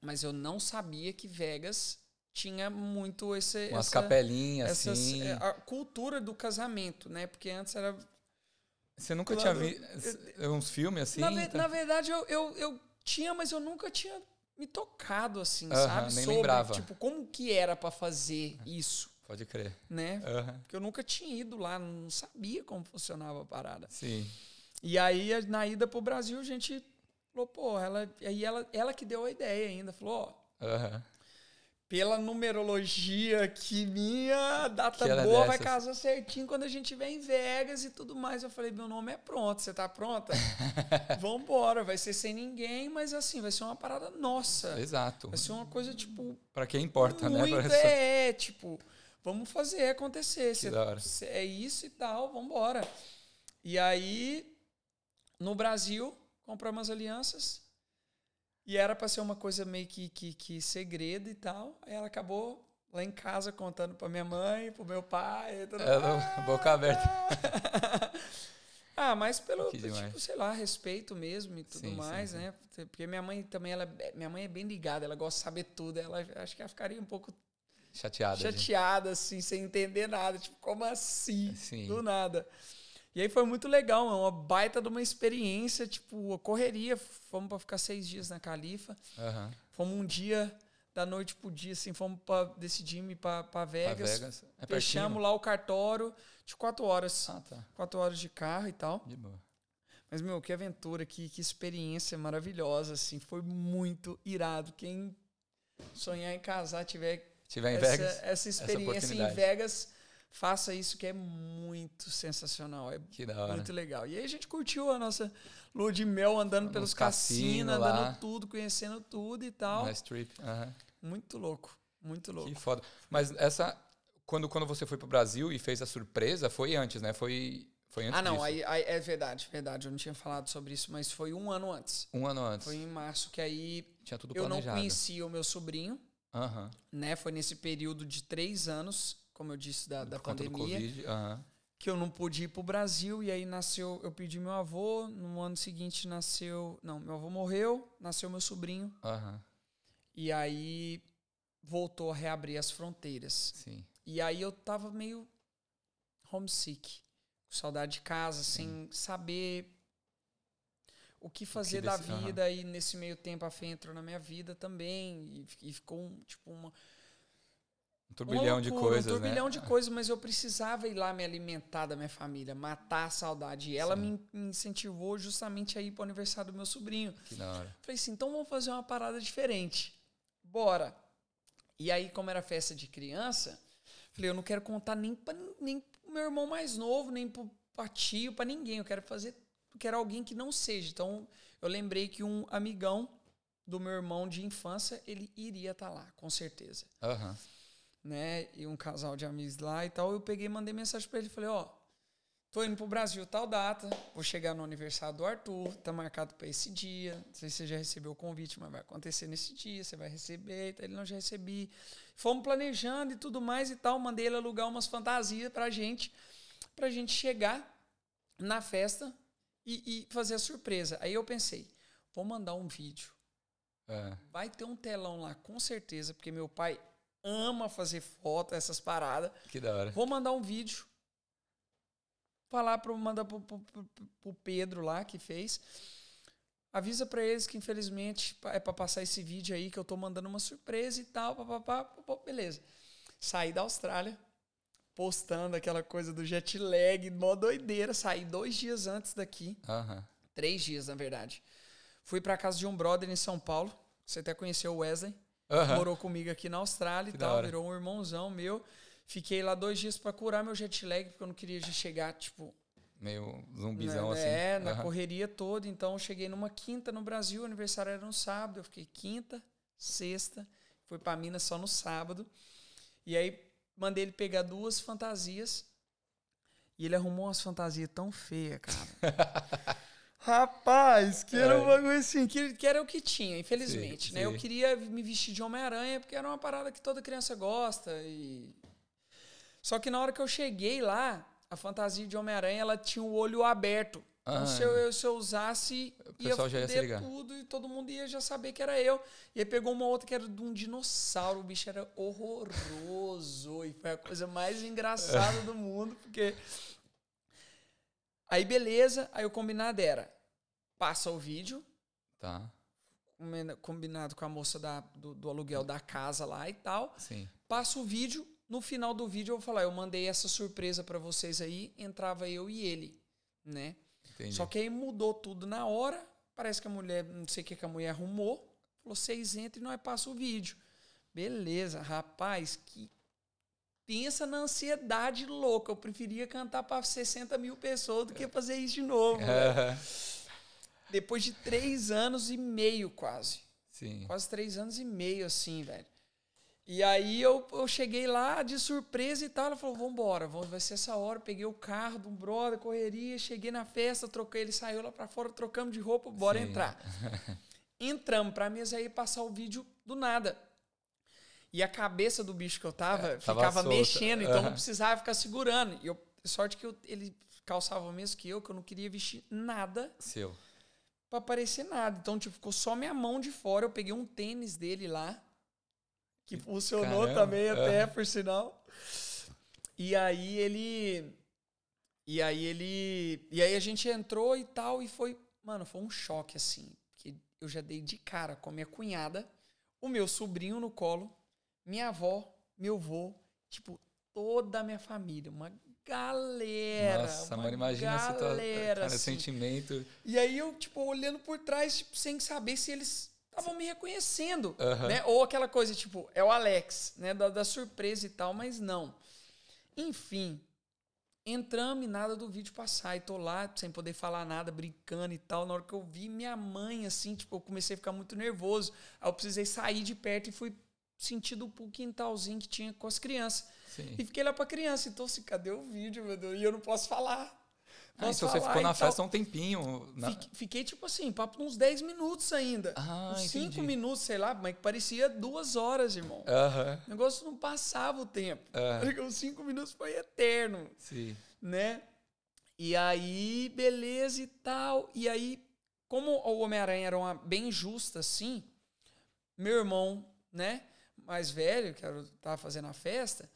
Mas eu não sabia que Vegas tinha muito esse umas essa, capelinhas essas, assim, é, a cultura do casamento, né? Porque antes era Você nunca claro, tinha visto uns filmes assim? Na, tá? na verdade eu, eu, eu tinha, mas eu nunca tinha me tocado, assim, sabe? Nem Sobre, lembrava. tipo, como que era para fazer isso. Pode crer. Né? Porque eu nunca tinha ido lá, não sabia como funcionava a parada. Sim. E aí, na ida pro Brasil, a gente falou, pô, ela. Aí ela, ela que deu a ideia ainda, falou, ó. Uhum pela numerologia que minha data que boa vai casar certinho quando a gente estiver em Vegas e tudo mais. Eu falei, meu nome é pronto, você tá pronta? Vambora, vai ser sem ninguém, mas assim, vai ser uma parada nossa. Exato. Vai ser uma coisa, tipo. Pra quem importa, muito né? Muito é, tipo, vamos fazer acontecer. Cê, é isso e tal, vambora. E aí, no Brasil, compramos alianças e era para ser uma coisa meio que, que, que segredo e tal. Aí ela acabou lá em casa contando para minha mãe, para meu pai. Tudo, ah, boca aberta. ah, mas pelo, tipo, sei lá, respeito mesmo e tudo sim, mais, sim, né? Sim. Porque minha mãe também, ela, minha mãe é bem ligada, ela gosta de saber tudo. Ela, acho que ela ficaria um pouco chateada. Chateada, gente. assim, sem entender nada. Tipo, como assim? Sim. Do nada. E aí foi muito legal, uma baita de uma experiência, tipo, a correria. Fomos para ficar seis dias na Califa. Uhum. Fomos um dia da noite pro dia, assim, fomos para decidir ir para Vegas. Vegas. É Fechamos lá o cartório de quatro horas. Ah, tá. Quatro horas de carro e tal. De boa. Mas, meu, que aventura, que, que experiência maravilhosa, assim. Foi muito irado. Quem sonhar em casar, tiver, tiver em essa, Vegas, essa experiência essa em Vegas faça isso que é muito sensacional. É muito legal. E aí a gente curtiu a nossa lua de mel andando Nos pelos cassinos, andando tudo, conhecendo tudo e tal. Nice trip. Uhum. Muito louco, muito louco. Que foda. Mas essa quando quando você foi pro Brasil e fez a surpresa, foi antes, né? Foi foi antes Ah, não, aí, aí, é verdade, verdade. Eu não tinha falado sobre isso, mas foi um ano antes. Um ano antes. Foi em março que aí tinha tudo planejado. Eu não conhecia o meu sobrinho. Uhum. Né? Foi nesse período de três anos como eu disse, da, da pandemia. COVID, uhum. Que eu não pude ir para o Brasil. E aí nasceu, eu pedi meu avô. No ano seguinte nasceu. Não, meu avô morreu, nasceu meu sobrinho. Uhum. E aí voltou a reabrir as fronteiras. Sim. E aí eu tava meio homesick. Com saudade de casa, sem saber o que fazer que da vida. Uhum. E nesse meio tempo a fé entrou na minha vida também. E, e ficou um, tipo uma. Um turbilhão loucura, de coisas, Um turbilhão né? de coisas, mas eu precisava ir lá me alimentar da minha família, matar a saudade. E ela me, me, incentivou justamente a ir para o aniversário do meu sobrinho. Que da hora. Falei assim, então vamos fazer uma parada diferente. Bora. E aí, como era festa de criança, falei, eu não quero contar nem para nem pro meu irmão mais novo, nem pro, pra tio, para ninguém. Eu quero fazer quero alguém que não seja. Então, eu lembrei que um amigão do meu irmão de infância, ele iria estar tá lá, com certeza. Uhum. Né? E um casal de amigos lá e tal. Eu peguei e mandei mensagem para ele. Falei, ó, tô indo pro Brasil tal data, vou chegar no aniversário do Arthur, tá marcado para esse dia. Não sei se você já recebeu o convite, mas vai acontecer nesse dia, você vai receber. Ele não já recebi. Fomos planejando e tudo mais e tal. Mandei ele alugar umas fantasias pra gente, pra gente chegar na festa e, e fazer a surpresa. Aí eu pensei, vou mandar um vídeo. É. Vai ter um telão lá, com certeza, porque meu pai ama fazer foto, essas paradas. Que da hora. Vou mandar um vídeo. Falar para mandar pro, pro, pro, Pedro lá que fez. Avisa para eles que infelizmente é para passar esse vídeo aí que eu tô mandando uma surpresa e tal, papapá, beleza. Saí da Austrália, postando aquela coisa do jet lag, mó doideira. Saí dois dias antes daqui. Uhum. Três dias, na verdade. Fui para casa de um brother em São Paulo. Você até conheceu o Wesley. Uhum. Morou comigo aqui na Austrália que e tal. Virou um irmãozão meu. Fiquei lá dois dias para curar meu jet lag, porque eu não queria já chegar, tipo. Meio zumbizão né, assim. É, na uhum. correria toda. Então, eu cheguei numa quinta no Brasil. O aniversário era no sábado. Eu fiquei quinta, sexta. Fui para Minas só no sábado. E aí mandei ele pegar duas fantasias. E ele arrumou umas fantasias tão feias, cara. Rapaz, que era um é. bagulho assim, que, que era o que tinha, infelizmente, sim, né? Sim. Eu queria me vestir de Homem-Aranha porque era uma parada que toda criança gosta e Só que na hora que eu cheguei lá, a fantasia de Homem-Aranha, ela tinha o olho aberto. Então, se, eu, se eu usasse, o pessoal ia já ia tudo e todo mundo ia já saber que era eu. E aí pegou uma outra que era de um dinossauro. O bicho era horroroso. e foi a coisa mais engraçada do mundo, porque. Aí, beleza. Aí o combinado era: passa o vídeo. Tá. Combinado com a moça da, do, do aluguel da casa lá e tal. Sim. Passa o vídeo. No final do vídeo eu vou falar: eu mandei essa surpresa para vocês aí. Entrava eu e ele, né? Entendi. Só que aí mudou tudo na hora. Parece que a mulher, não sei o que, que a mulher arrumou. Falou, vocês entrem e nós passa o vídeo. Beleza, rapaz, que pensa na ansiedade louca. Eu preferia cantar para 60 mil pessoas do que fazer isso de novo. Depois de três anos e meio, quase. Sim. Quase três anos e meio, assim, velho. E aí eu, eu cheguei lá de surpresa e tal. Ela falou: vambora, vai ser essa hora. Peguei o carro de um brother, correria, cheguei na festa, troquei, ele saiu lá pra fora, trocamos de roupa, bora Sim. entrar. Entramos pra mesa aí passar o vídeo do nada. E a cabeça do bicho que eu tava é, ficava tava mexendo, então uhum. não precisava ficar segurando. E eu, sorte que eu, ele calçava o mesmo que eu, que eu não queria vestir nada. Seu. Pra parecer nada. Então, tipo, ficou só minha mão de fora. Eu peguei um tênis dele lá que funcionou Caramba. também até, é. por sinal. E aí ele. E aí ele. E aí a gente entrou e tal, e foi. Mano, foi um choque, assim. Porque eu já dei de cara com a minha cunhada, o meu sobrinho no colo, minha avó, meu avô, tipo, toda a minha família. Uma galera. Nossa, mano, imagina galera, a situação. Assim. sentimento. E aí eu, tipo, olhando por trás, tipo, sem saber se eles estavam me reconhecendo, uhum. né? Ou aquela coisa, tipo, é o Alex, né? Da, da surpresa e tal, mas não. Enfim, entramos e nada do vídeo passar. E tô lá, sem poder falar nada, brincando e tal. Na hora que eu vi minha mãe, assim, tipo, eu comecei a ficar muito nervoso. Aí eu precisei sair de perto e fui sentindo o quintalzinho que tinha com as crianças. Sim. E fiquei lá pra criança. Então, assim, cadê o vídeo, meu Deus? E eu não posso falar. Ah, então você ficou na festa um tempinho. Na... Fiquei, tipo assim, papo uns 10 minutos ainda. Ah, uns 5 minutos, sei lá, mas parecia duas horas, irmão. Uhum. O negócio não passava o tempo. Uhum. Os 5 minutos foi eterno. Sim. Né? E aí, beleza e tal. E aí, como o Homem-Aranha era uma bem justa assim, meu irmão, né, mais velho, que eu tava fazendo a festa,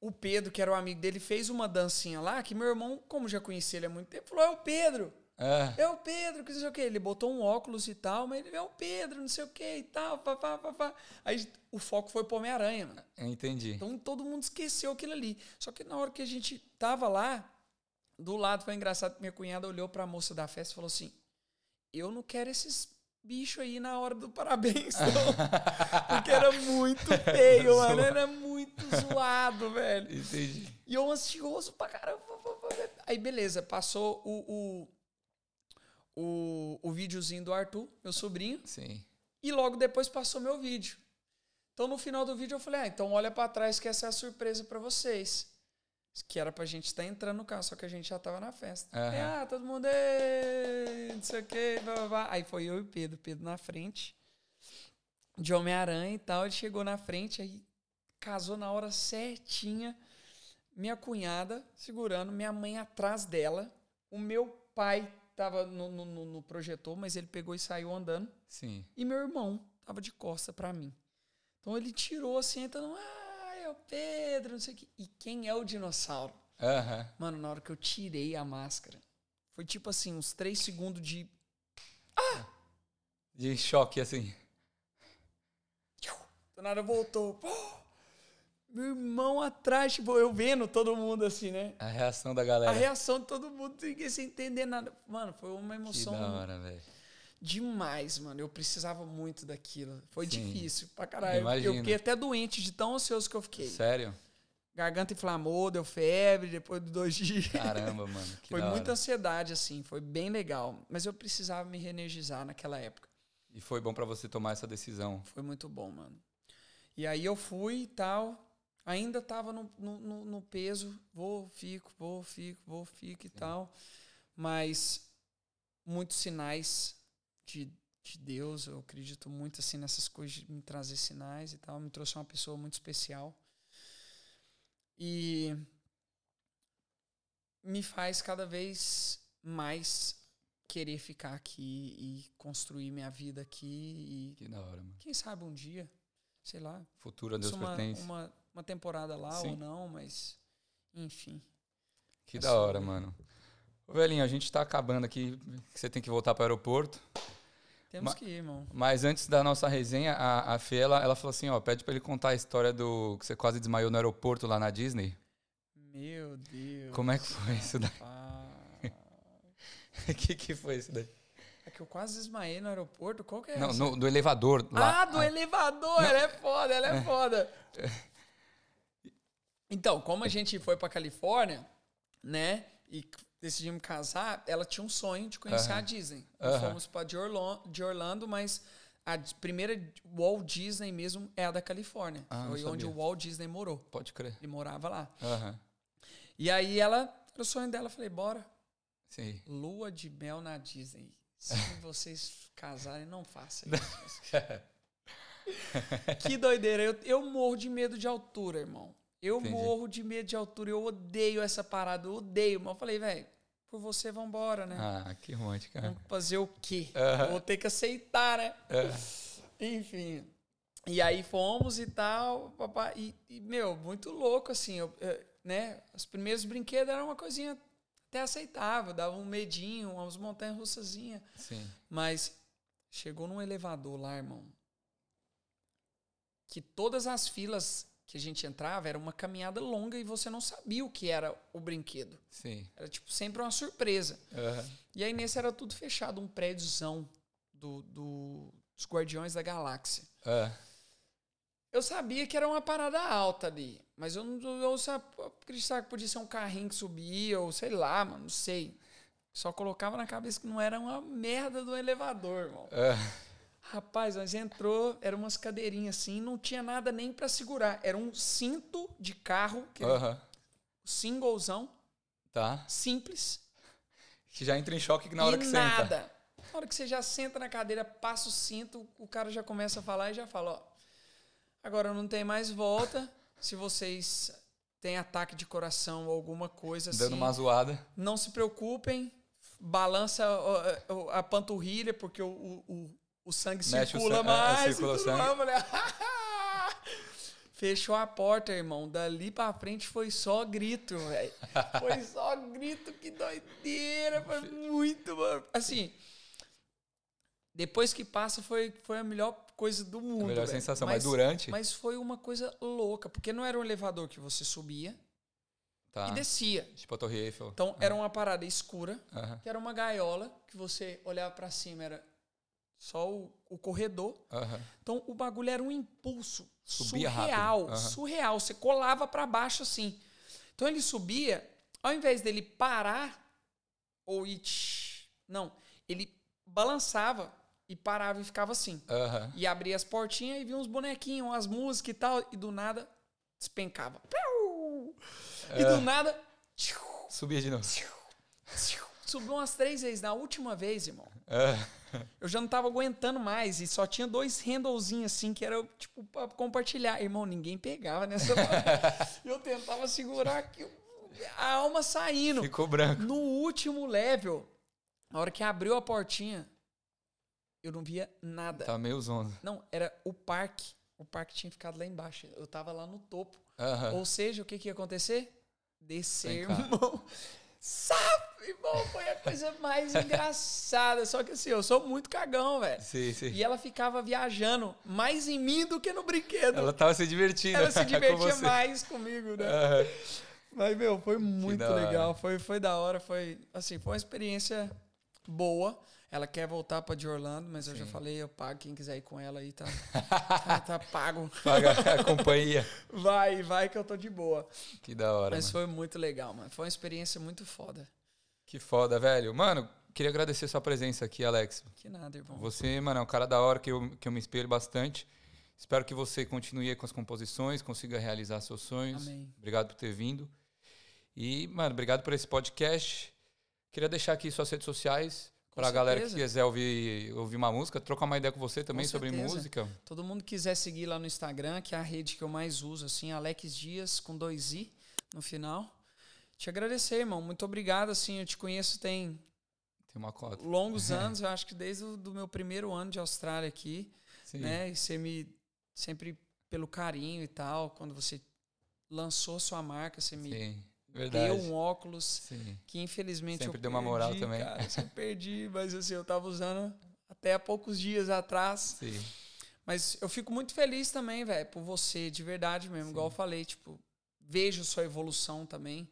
o Pedro, que era o amigo dele, fez uma dancinha lá, que meu irmão, como já conhecia ele há muito tempo, falou: é o Pedro. É. é o Pedro, que não sei o que. Ele botou um óculos e tal, mas ele é o Pedro, não sei o que e tal. Pá, pá, pá, pá. Aí o foco foi pro Homem-Aranha, mano. Entendi. Então todo mundo esqueceu aquilo ali. Só que na hora que a gente tava lá, do lado foi engraçado que minha cunhada olhou pra moça da festa e falou assim: Eu não quero esses bichos aí na hora do parabéns, não. Porque era muito feio, mano. Era muito zoado, velho. Entendi. E eu ansioso pra caramba. Aí beleza, passou o, o o, o videozinho do Arthur, meu sobrinho. Sim. E logo depois passou meu vídeo. Então no final do vídeo eu falei: ah, então olha para trás que essa é a surpresa para vocês. Que era pra gente estar tá entrando no carro, só que a gente já tava na festa. Uhum. ah, todo mundo, não sei o quê, blá, blá, blá. Aí foi eu e o Pedro, Pedro na frente, de Homem-Aranha e tal. Ele chegou na frente, aí casou na hora certinha. Minha cunhada segurando, minha mãe atrás dela, o meu pai tava no, no, no, projetor, mas ele pegou e saiu andando. Sim. E meu irmão tava de costa para mim. Então ele tirou assim, então, ah, Pedro, não sei o quê. E quem é o dinossauro? Uhum. Mano, na hora que eu tirei a máscara, foi tipo assim, uns três segundos de. Ah! De choque, assim. Do nada voltou. Pô! Meu irmão atrás, tipo, eu vendo todo mundo assim, né? A reação da galera. A reação de todo mundo, ninguém sem entender nada. Mano, foi uma emoção. Que da hora, velho. Demais, mano. Eu precisava muito daquilo. Foi Sim. difícil pra caralho. Imagino. Eu fiquei até doente de tão ansioso que eu fiquei. Sério? Garganta inflamou, deu febre depois de dois dias. Caramba, mano. foi muita ansiedade, assim. Foi bem legal. Mas eu precisava me reenergizar naquela época. E foi bom para você tomar essa decisão? Foi muito bom, mano. E aí eu fui e tal ainda estava no, no, no, peso, vou, fico, vou, fico, vou, fico e Sim. tal. Mas muitos sinais de, de Deus, eu acredito muito assim nessas coisas de me trazer sinais e tal. Me trouxe uma pessoa muito especial. E me faz cada vez mais querer ficar aqui e construir minha vida aqui. E que da hora, mano. Quem sabe um dia, sei lá. Futuro a Deus uma, pertence. Uma, uma temporada lá Sim. ou não, mas enfim. Que é da hora, mano. Ô, velhinho, a gente tá acabando aqui, você tem que voltar para o aeroporto. Temos que ir, irmão. Mas antes da nossa resenha, a, a Fê, ela, ela falou assim, ó, pede para ele contar a história do que você quase desmaiou no aeroporto lá na Disney. Meu Deus. Como é que foi isso daí? O que, que foi isso daí? É que eu quase desmaiei no aeroporto. Qual que é Não, no, do elevador. Lá. Ah, do ah. elevador! Não. Ela é foda, ela é, é. foda. Então, como a gente foi pra Califórnia, né? E decidimos casar, ela tinha um sonho de conhecer a Disney. Fomos para de, Orlando, de Orlando, mas a primeira Walt Disney mesmo é a da Califórnia. Ah, foi onde o Walt Disney morou. Pode crer. Ele morava lá. E aí ela, o sonho dela, eu falei, bora. Sim. Lua de mel na Disney. Se vocês casarem, não façam isso. que doideira. Eu, eu morro de medo de altura, irmão. Eu Entendi. morro de medo de altura, eu odeio essa parada, eu odeio. Mas eu falei, velho, por você, vambora, né? Ah, que romântico, cara. Vamos fazer o quê? Uhum. Vou ter que aceitar, né? Uhum. Enfim. E aí fomos e tal, papai, e, e meu, muito louco, assim, eu, eu, né? Os primeiros brinquedos eram uma coisinha até aceitável, dava um medinho, umas montanhas russazinhas. Sim. Mas chegou num elevador lá, irmão, que todas as filas que a gente entrava era uma caminhada longa e você não sabia o que era o brinquedo. Sim. Era tipo sempre uma surpresa. Uhum. E aí nesse era tudo fechado, um prédiozão do, do, dos Guardiões da Galáxia. Uhum. Eu sabia que era uma parada alta ali, mas eu não eu acreditava que podia ser um carrinho que subia, ou sei lá, mano, não sei. Só colocava na cabeça que não era uma merda do elevador, irmão. Uhum. Rapaz, nós entrou, eram umas cadeirinhas assim, não tinha nada nem para segurar. Era um cinto de carro, que uhum. singlezão. Tá. Simples. Que já entra em choque na hora e que nada. senta. nada. Na hora que você já senta na cadeira, passa o cinto, o cara já começa a falar e já fala, ó, agora não tem mais volta. Se vocês têm ataque de coração ou alguma coisa Dando assim... Dando uma zoada. Não se preocupem, balança a, a panturrilha, porque o, o, o sangue Mexe circula o mais. É, circula sangue. Mais. Falei, Fechou a porta, irmão. Dali pra frente foi só grito, velho. Foi só grito, que doideira. Foi muito, mano. Assim, depois que passa foi, foi a melhor coisa do mundo. A melhor véio. sensação, mas, mas, durante. Mas foi uma coisa louca, porque não era um elevador que você subia tá. e descia. Tipo a Torre Eiffel. Então era uma parada escura, que era uma gaiola, que você olhava para cima, era só o, o corredor. Então o bagulho era um impulso Subia surreal, surreal. Você colava para baixo assim. Então ele subia, ao invés dele parar ou ir. Não, ele balançava e parava e ficava assim. Uhum. E abria as portinhas e via uns bonequinhos, umas músicas e tal, e do nada despencava. E do nada. Subia de novo. Subiu umas três vezes. Na última vez, irmão, eu já não tava aguentando mais. E só tinha dois handlezinhos assim, que era tipo pra compartilhar. Irmão, ninguém pegava nessa. eu tentava segurar aqui, a alma saindo. Ficou branco. No último level, a hora que abriu a portinha, eu não via nada. Tá meio zona. Não, era o parque. O parque tinha ficado lá embaixo. Eu tava lá no topo. Uhum. Ou seja, o que, que ia acontecer? Descer, irmão. Sabe, irmão, foi a coisa mais engraçada. Só que assim, eu sou muito cagão, velho. Sim, sim. E ela ficava viajando mais em mim do que no brinquedo. Ela tava se divertindo. Ela se divertia com mais comigo, né? Uhum. Mas, meu, foi muito legal. Foi, foi da hora. Foi, assim, foi uma experiência boa. Ela quer voltar para de Orlando, mas Sim. eu já falei, eu pago quem quiser ir com ela aí, tá, tá, tá, pago. Paga a companhia. vai, vai que eu tô de boa. Que da hora. Mas mano. foi muito legal, mano. Foi uma experiência muito foda. Que foda, velho. Mano, queria agradecer sua presença aqui, Alex. Que nada, irmão. Você, mano, é um cara da hora que eu, que eu me espelho bastante. Espero que você continue com as composições, consiga realizar seus sonhos. Amém. Obrigado por ter vindo. E, mano, obrigado por esse podcast. Queria deixar aqui suas redes sociais para a galera que quiser ouvir, ouvir uma música, trocar uma ideia com você também com sobre música. Todo mundo quiser seguir lá no Instagram, que é a rede que eu mais uso, assim, Alex Dias com dois i no final. Te agradecer, irmão. Muito obrigado, assim, eu te conheço tem tem uma cota. longos anos, eu acho que desde o do meu primeiro ano de Austrália aqui, Sim. né? E você me sempre pelo carinho e tal, quando você lançou sua marca, você me Sim Verdade. Deu um óculos Sim. que infelizmente Sempre eu deu perdi, uma moral também. Cara, eu perdi, mas assim, eu tava usando até há poucos dias atrás. Sim. Mas eu fico muito feliz também, velho, por você, de verdade mesmo. Sim. Igual eu falei, tipo, vejo sua evolução também.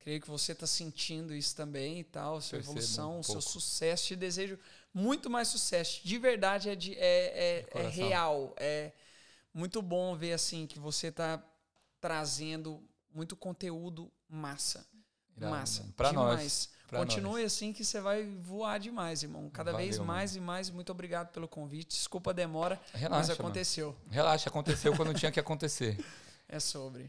Creio que você está sentindo isso também e tal, sua Percebo evolução, um seu sucesso. Te desejo muito mais sucesso. De verdade é, de, é, é, é real. É muito bom ver assim que você está trazendo muito conteúdo massa. Irado, massa. Para nós. Pra Continue nós. assim que você vai voar demais, irmão. Cada Valeu, vez mais mano. e mais. Muito obrigado pelo convite. Desculpa a demora, Relaxa, mas aconteceu. Mano. Relaxa, aconteceu quando tinha que acontecer. É sobre.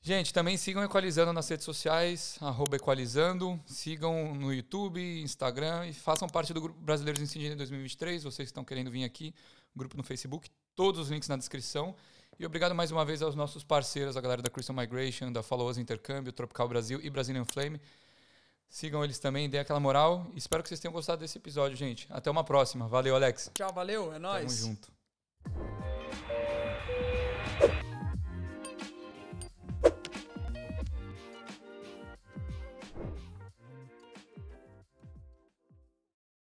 Gente, também sigam Equalizando nas redes sociais, arroba Equalizando. Sigam no YouTube, Instagram e façam parte do Grupo Brasileiros em Ciência 2023. Vocês estão querendo vir aqui, grupo no Facebook, todos os links na descrição. E obrigado mais uma vez aos nossos parceiros, a galera da Crystal Migration, da Follow Us Intercâmbio, Tropical Brasil e Brazilian Flame. Sigam eles também, dêem aquela moral. Espero que vocês tenham gostado desse episódio, gente. Até uma próxima. Valeu, Alex. Tchau, valeu. É nóis. Tamo junto.